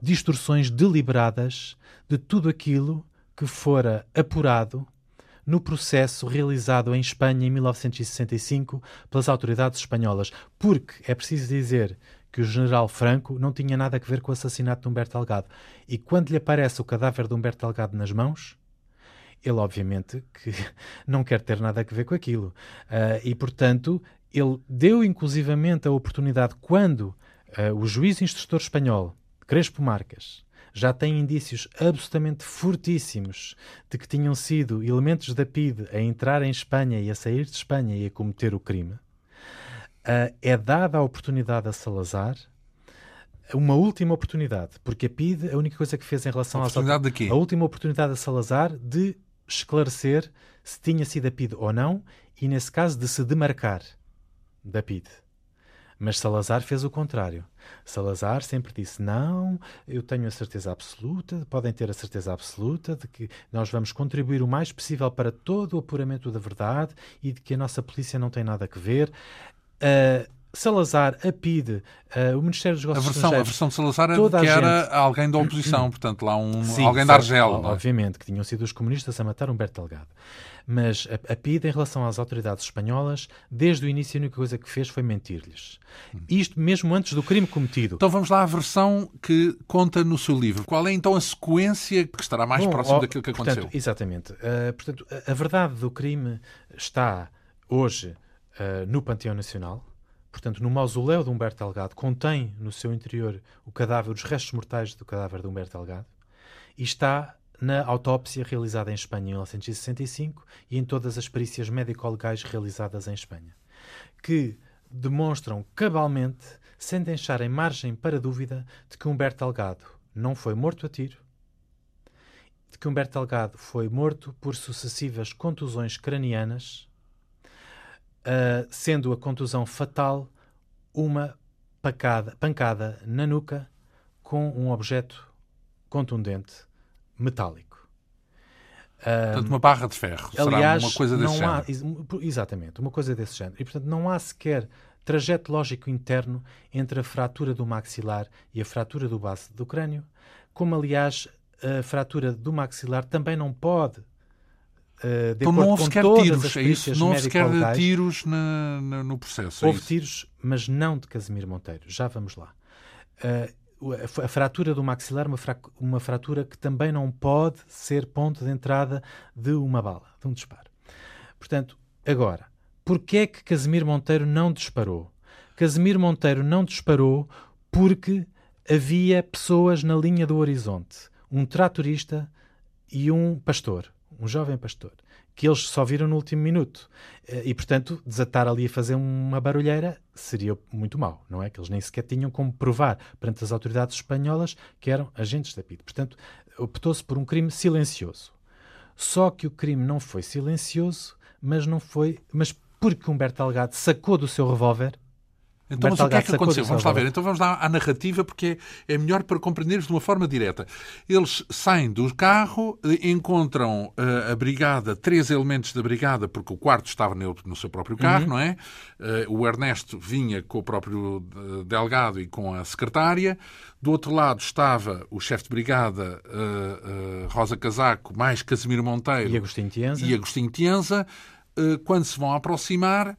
distorções deliberadas de tudo aquilo que fora apurado no processo realizado em Espanha em 1965 pelas autoridades espanholas. Porque é preciso dizer que o general Franco não tinha nada a ver com o assassinato de Humberto Delgado. E quando lhe aparece o cadáver de Humberto Delgado nas mãos, ele obviamente que não quer ter nada a ver com aquilo. Uh, e, portanto, ele deu inclusivamente a oportunidade, quando uh, o juiz instrutor espanhol Crespo Marcas já tem indícios absolutamente fortíssimos de que tinham sido elementos da PIDE a entrar em Espanha e a sair de Espanha e a cometer o crime, uh, é dada a oportunidade a Salazar uma última oportunidade, porque a PIDE, a única coisa que fez em relação a oportunidade de quê? a última oportunidade a Salazar de esclarecer se tinha sido a PIDE ou não e, nesse caso, de se demarcar da PIDE. Mas Salazar fez o contrário. Salazar sempre disse: não, eu tenho a certeza absoluta, podem ter a certeza absoluta de que nós vamos contribuir o mais possível para todo o apuramento da verdade e de que a nossa polícia não tem nada a ver. Uh, Salazar, a PIDE, uh, o Ministério dos Negócios a versão, A versão de Salazar era que era alguém da oposição, portanto, lá um, Sim, alguém da Argel. É? Obviamente, que tinham sido os comunistas a matar Humberto Delgado. Mas a, a PIDE, em relação às autoridades espanholas, desde o início a única coisa que fez foi mentir-lhes. Isto mesmo antes do crime cometido. Então vamos lá à versão que conta no seu livro. Qual é então a sequência que estará mais Bom, próximo daquilo que portanto, aconteceu? Exatamente. Uh, portanto, a, a, verdade do crime está hoje uh, no Panteão Nacional portanto, no mausoléu de Humberto Delgado, contém no seu interior o cadáver, os restos mortais do cadáver de Humberto Delgado, e está na autópsia realizada em Espanha em 1965 e em todas as perícias médico-legais realizadas em Espanha, que demonstram cabalmente, sem deixarem margem para dúvida, de que Humberto Delgado não foi morto a tiro, de que Humberto Delgado foi morto por sucessivas contusões cranianas uh, sendo a contusão fatal uma pancada, pancada na nuca com um objeto contundente metálico. Portanto, uma barra de ferro. Aliás, Será uma coisa desse não há, género. Exatamente, uma coisa desse género. E, portanto, não há sequer trajeto lógico interno entre a fratura do maxilar e a fratura do base do crânio, como, aliás, a fratura do maxilar também não pode Uh, então não houve sequer tiros, é isso? Não houve sequer tiros na, na, no processo. É houve tiros, mas não de Casimiro Monteiro. Já vamos lá. Uh, a, a, fratura do maxilar é uma, fra uma fratura que também não pode ser ponto de entrada de uma bala, de um disparo. Portanto, agora, porquê é que Casimiro Monteiro não disparou? Casimiro Monteiro não disparou porque havia pessoas na linha do horizonte. Um tratorista e um pastor um jovem pastor, que eles só viram no último minuto. Eh, e, portanto, desatar ali a fazer uma barulheira seria muito mau, não é? Que eles nem sequer tinham como provar perante as autoridades espanholas que eram agentes da PID. Portanto, optou-se por um crime silencioso. Só que o crime não foi silencioso, mas não foi, mas porque Humberto Delgado sacou do seu revólver Então, mas o que é que aconteceu? Vamos lá ver. Então vamos lá à narrativa, porque é, é melhor para compreendermos de uma forma direta. Eles saem do carro, eh, encontram uh, a brigada, três elementos da brigada, porque o quarto estava no, no seu próprio carro, uhum. não é? Uh, o Ernesto vinha com o próprio uh, delegado e com a secretária. Do outro lado estava o chefe de brigada, Rosa Casaco, mais Casimiro Monteiro. E Agostinho Tienza. E Agostinho Tienza. quando se vão aproximar uh,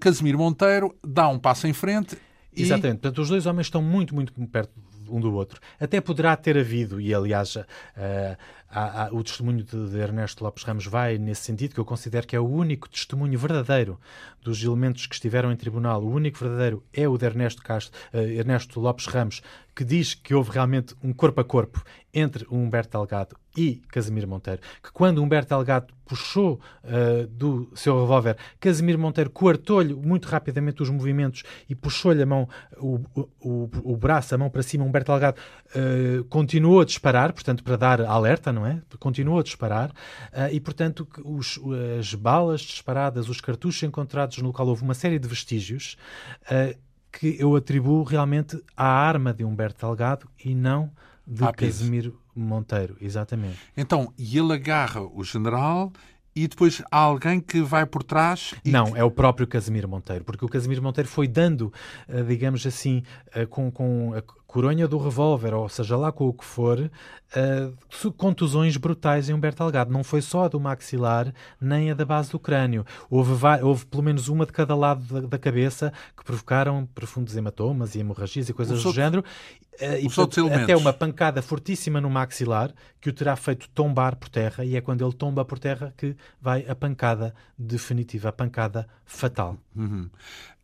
Casimiro Monteiro dá um passo em frente. E... Exatamente. Portanto, os dois homens estão muito, muito perto um do outro. Até poderá ter havido, e aliás, uh, há, há, o testemunho de, de, Ernesto Lopes Ramos vai nesse sentido, que eu considero que é o único testemunho verdadeiro dos elementos que estiveram em tribunal. O único verdadeiro é o de Ernesto, Castro, uh, Ernesto Lopes Ramos, que diz que houve realmente um corpo a corpo entre o Humberto Delgado e Casimiro Monteiro, que quando Humberto Delgado puxou uh, do seu revólver, Casimiro Monteiro coartou-lhe muito rapidamente os movimentos e puxou-lhe a mão, o, o, o, braço, a mão para cima, Humberto Delgado uh, continuou a disparar, portanto, para dar alerta, não é? Continuou a disparar uh, e, portanto, os, as balas disparadas, os cartuchos encontrados no local, houve uma série de vestígios que eu atribuo realmente à arma de Humberto Delgado e não de ah, Casimiro Monteiro, exatamente. Então, e ele agarra o general e depois há alguém que vai por trás? Não, que... é o próprio Casimiro Monteiro, porque o Casimiro Monteiro foi dando, eh, digamos assim, com, com coronha do revólver, ou seja lá com o que for, uh, contusões brutais em Humberto Delgado. Não foi só a do maxilar, nem a da base do crânio. Houve, houve pelo menos uma de cada lado da, da cabeça que provocaram profundos hematomas e hemorragias e coisas do género. Uh, e, portanto, até uma pancada fortíssima no maxilar que o terá feito tombar por terra, e é quando ele tomba por terra que vai a pancada definitiva, a pancada fatal. Uhum.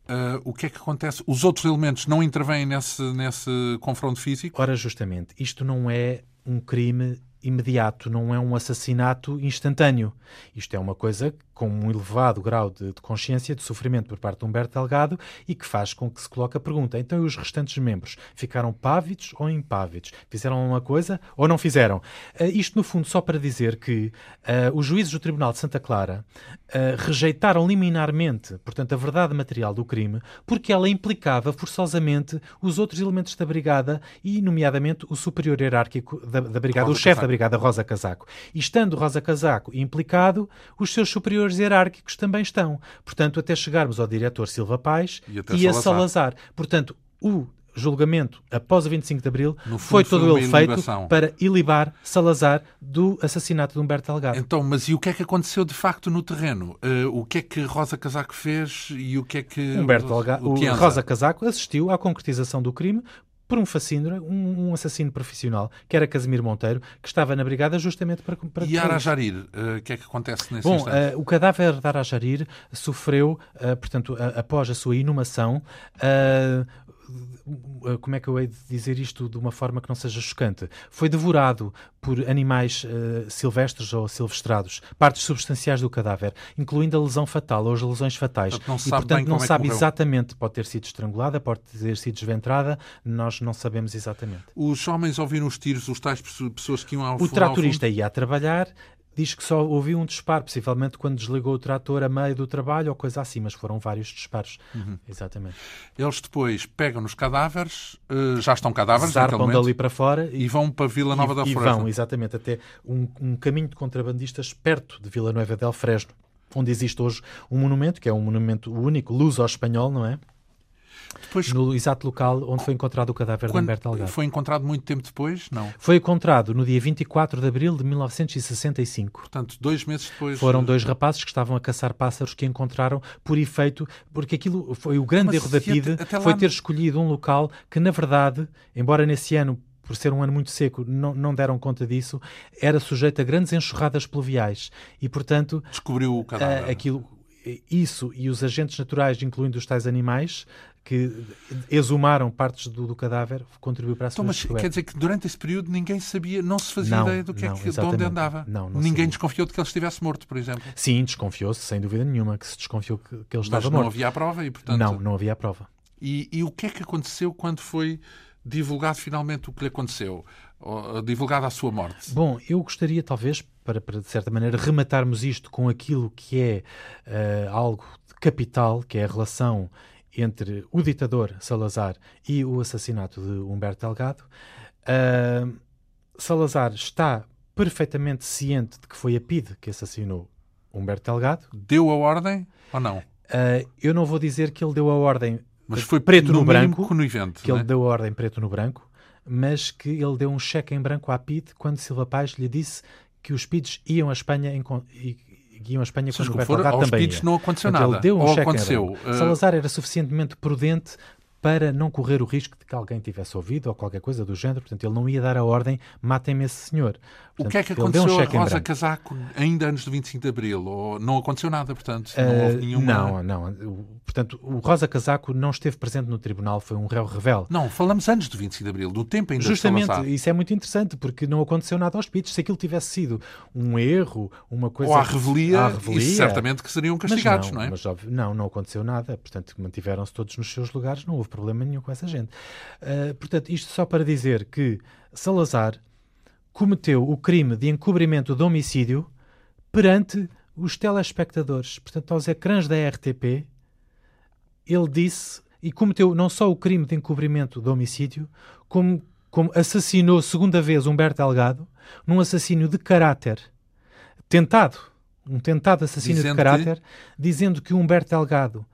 Uh, o que é que acontece? Os outros elementos não intervêm nesse, nesse confronto físico? Ora, justamente, isto não é um crime imediato, não é um assassinato instantâneo. Isto é uma coisa com um elevado grau de, de, consciência de sofrimento por parte de Humberto Delgado e que faz com que se coloque a pergunta: então e os restantes membros ficaram pávidos ou impávidos? Fizeram uma coisa ou não fizeram? Uh, isto, no fundo, só para dizer que uh, os juízes do Tribunal de Santa Clara uh, rejeitaram liminarmente, portanto, a verdade material do crime, porque ela implicava forçosamente os outros elementos da Brigada e, nomeadamente, o superior hierárquico da, da Brigada, Rosa o chefe da Brigada, Rosa Casaco. E estando Rosa Casaco implicado, os seus superiores superiores hierárquicos também estão. Portanto, até chegarmos ao diretor Silva Paz e, e a Salazar. Salazar. Portanto, o julgamento após o 25 de Abril foi todo foi ele feito para ilibar Salazar do assassinato de Humberto Delgado. Então, mas e o que é que aconteceu de facto no terreno? Uh, o que é que Rosa Casaco fez e o que é que Humberto Delgado, Rosa Casaco assistiu à concretização do crime por um fascínio, um, um, assassino profissional, que era Casimiro Monteiro, que estava na brigada justamente para... para e Arajarir, eh, o uh, que é que acontece nesse Bom, instante? Uh, o cadáver de Arajarir sofreu, uh, portanto, após a sua inumação, como é que eu hei de dizer isto de uma forma que não seja chocante? Foi devorado por animais uh, silvestres ou silvestrados, partes substanciais do cadáver, incluindo a lesão fatal ou as lesões fatais. Portanto, não e, portanto, não é sabe exatamente, pode ter sido estrangulada, pode ter sido desventrada, nós não sabemos exatamente. Os homens ouviram os tiros, os tais pessoas que iam ao O tratorista ia a trabalhar, diz que só ouviu um disparo, possivelmente quando desligou o trator a meio do trabalho ou coisa assim, mas foram vários disparos. Uhum. Exatamente. Eles depois pegam nos cadáveres, uh, já estão cadáveres, Zarpam dali para fora e, e, vão para Vila Nova e, del Fresno. E vão, exatamente, até um, um caminho de contrabandistas perto de Vila Nova del Fresno, onde existe hoje um monumento, que é um monumento único, luz ao espanhol, não é? Depois, no exato local onde foi encontrado o cadáver de Humberto Delgado. Foi encontrado muito tempo depois? Não. Foi encontrado no dia 24 de abril de 1965. Portanto, dois meses depois. Foram dois rapazes que estavam a caçar pássaros que encontraram por efeito, porque aquilo foi o grande Mas erro da PIDE, foi ter escolhido um local que, na verdade, embora nesse ano por ser um ano muito seco, não, não deram conta disso, era sujeito a grandes enxurradas pluviais e, portanto, descobriu o cadáver. Aquilo, isso e os agentes naturais, incluindo os tais animais, que exumaram partes do, do cadáver, contribuiu para a sua então, mas quer dizer que durante esse período ninguém sabia, não se fazia não, ideia do que é não, é que, de onde andava. Não, não ninguém sabia. desconfiou de que ele estivesse morto, por exemplo. Sim, desconfiou-se, sem dúvida nenhuma, que se desconfiou que, que ele estava mas morto. não havia a prova e, portanto... Não, não havia a prova. E, e o que é que aconteceu quando foi divulgado finalmente o que lhe aconteceu? divulgada a sua morte? Bom, eu gostaria, talvez, para, para de certa maneira rematarmos isto com aquilo que é uh, algo capital, que é a relação entre o ditador Salazar e o assassinato de Humberto Delgado. Uh, Salazar está perfeitamente ciente de que foi a PIDE que assassinou Humberto Delgado. Deu a ordem ou não? Uh, eu não vou dizer que ele deu a ordem mas foi preto no, no branco, conivente, que é? ele deu a ordem preto no branco, mas que ele deu um cheque em branco à PIDE quando Silva Paz lhe disse que os PIDs iam à Espanha em, e, iam à Espanha quando o Humberto Delgado também ia. não aconteceu nada. Ele deu um Ou cheque aconteceu. Uh... Salazar era suficientemente prudente para não correr o risco de que alguém tivesse ouvido ou qualquer coisa do género. Portanto, ele não ia dar a ordem, matem-me esse senhor. Portanto, o que é que aconteceu um a Rosa Casaco ainda antes do 25 de Abril? Ou não aconteceu nada, portanto? Não uh, houve nenhuma... Não, não. Portanto, o Rosa Casaco não esteve presente no tribunal, foi um réu rebelde. Não, falamos antes do 25 de Abril, do tempo ainda Justamente, isso é muito interessante, porque não aconteceu nada aos pits. Se aquilo tivesse sido um erro, uma coisa... Ou à revelia, à revelia certamente que seriam castigados, não, não, é? Mas óbvio, não, não aconteceu nada. Portanto, mantiveram-se todos nos seus lugares, não houve problema nenhum com essa gente. Uh, portanto, isto só para dizer que Salazar cometeu o crime de encobrimento de homicídio perante os telespectadores, portanto, aos ecrãs da RTP, ele disse e cometeu não só o crime de encobrimento de homicídio, como, como assassinou segunda vez Humberto Delgado num assassínio de caráter tentado, um tentado assassínio dizendo de caráter, que... dizendo que Humberto Delgado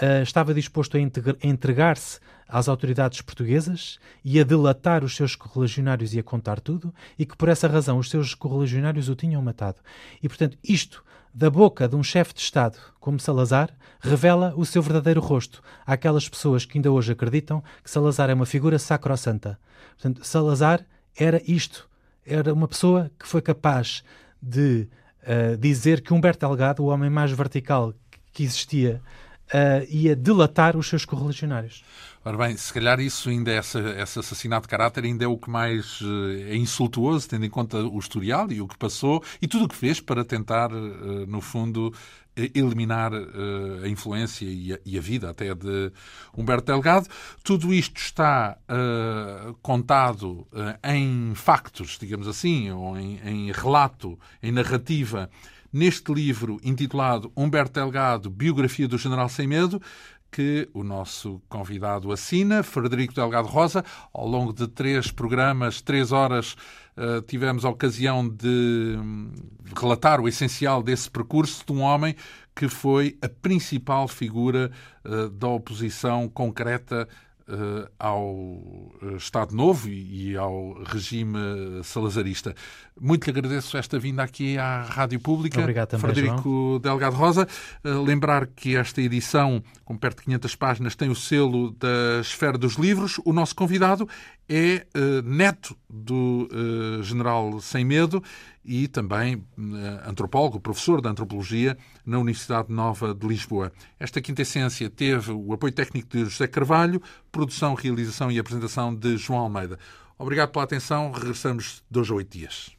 uh, estava disposto a, a entregar-se às autoridades portuguesas e a delatar os seus correligionários e a contar tudo, e que por essa razão os seus correligionários o tinham matado. E, portanto, isto, da boca de um chefe de Estado como Salazar, revela o seu verdadeiro rosto àquelas pessoas que ainda hoje acreditam que Salazar é uma figura sacrossanta. Portanto, Salazar era isto. Era uma pessoa que foi capaz de uh, dizer que Humberto Delgado, o homem mais vertical que existia, uh, ia delatar os seus correligionários. Ora bem, se calhar isso ainda, essa, esse assassinato de caráter ainda é o que mais uh, é insultuoso, tendo em conta o historial e o que passou e tudo o que fez para tentar, uh, no fundo, eliminar a influência e a, e a, vida até de Humberto Delgado. Tudo isto está contado em factos, digamos assim, ou em relato, em narrativa neste livro intitulado Humberto Delgado, Biografia do General Sem Medo, que o nosso convidado assina, Frederico Delgado Rosa. Ao longo de três programas, três horas, eh, tivemos a ocasião de hum, relatar o essencial desse percurso de um homem que foi a principal figura eh, da oposição concreta ao eh, Estado Novo e ao regime salazarista. Muito lhe agradeço esta vinda aqui à Rádio Pública. Obrigado também, Frederico João. Delgado Rosa. Uh, lembrar que esta edição, com perto de 500 páginas, tem o selo da Esfera dos Livros. O nosso convidado é uh, neto do general Sem Medo e também uh, antropólogo, professor de antropologia na Universidade Nova de Lisboa. Esta quinta essência teve o apoio técnico de José Carvalho, produção, realização e apresentação de João Almeida. Obrigado pela atenção. Regressamos dois a oito dias.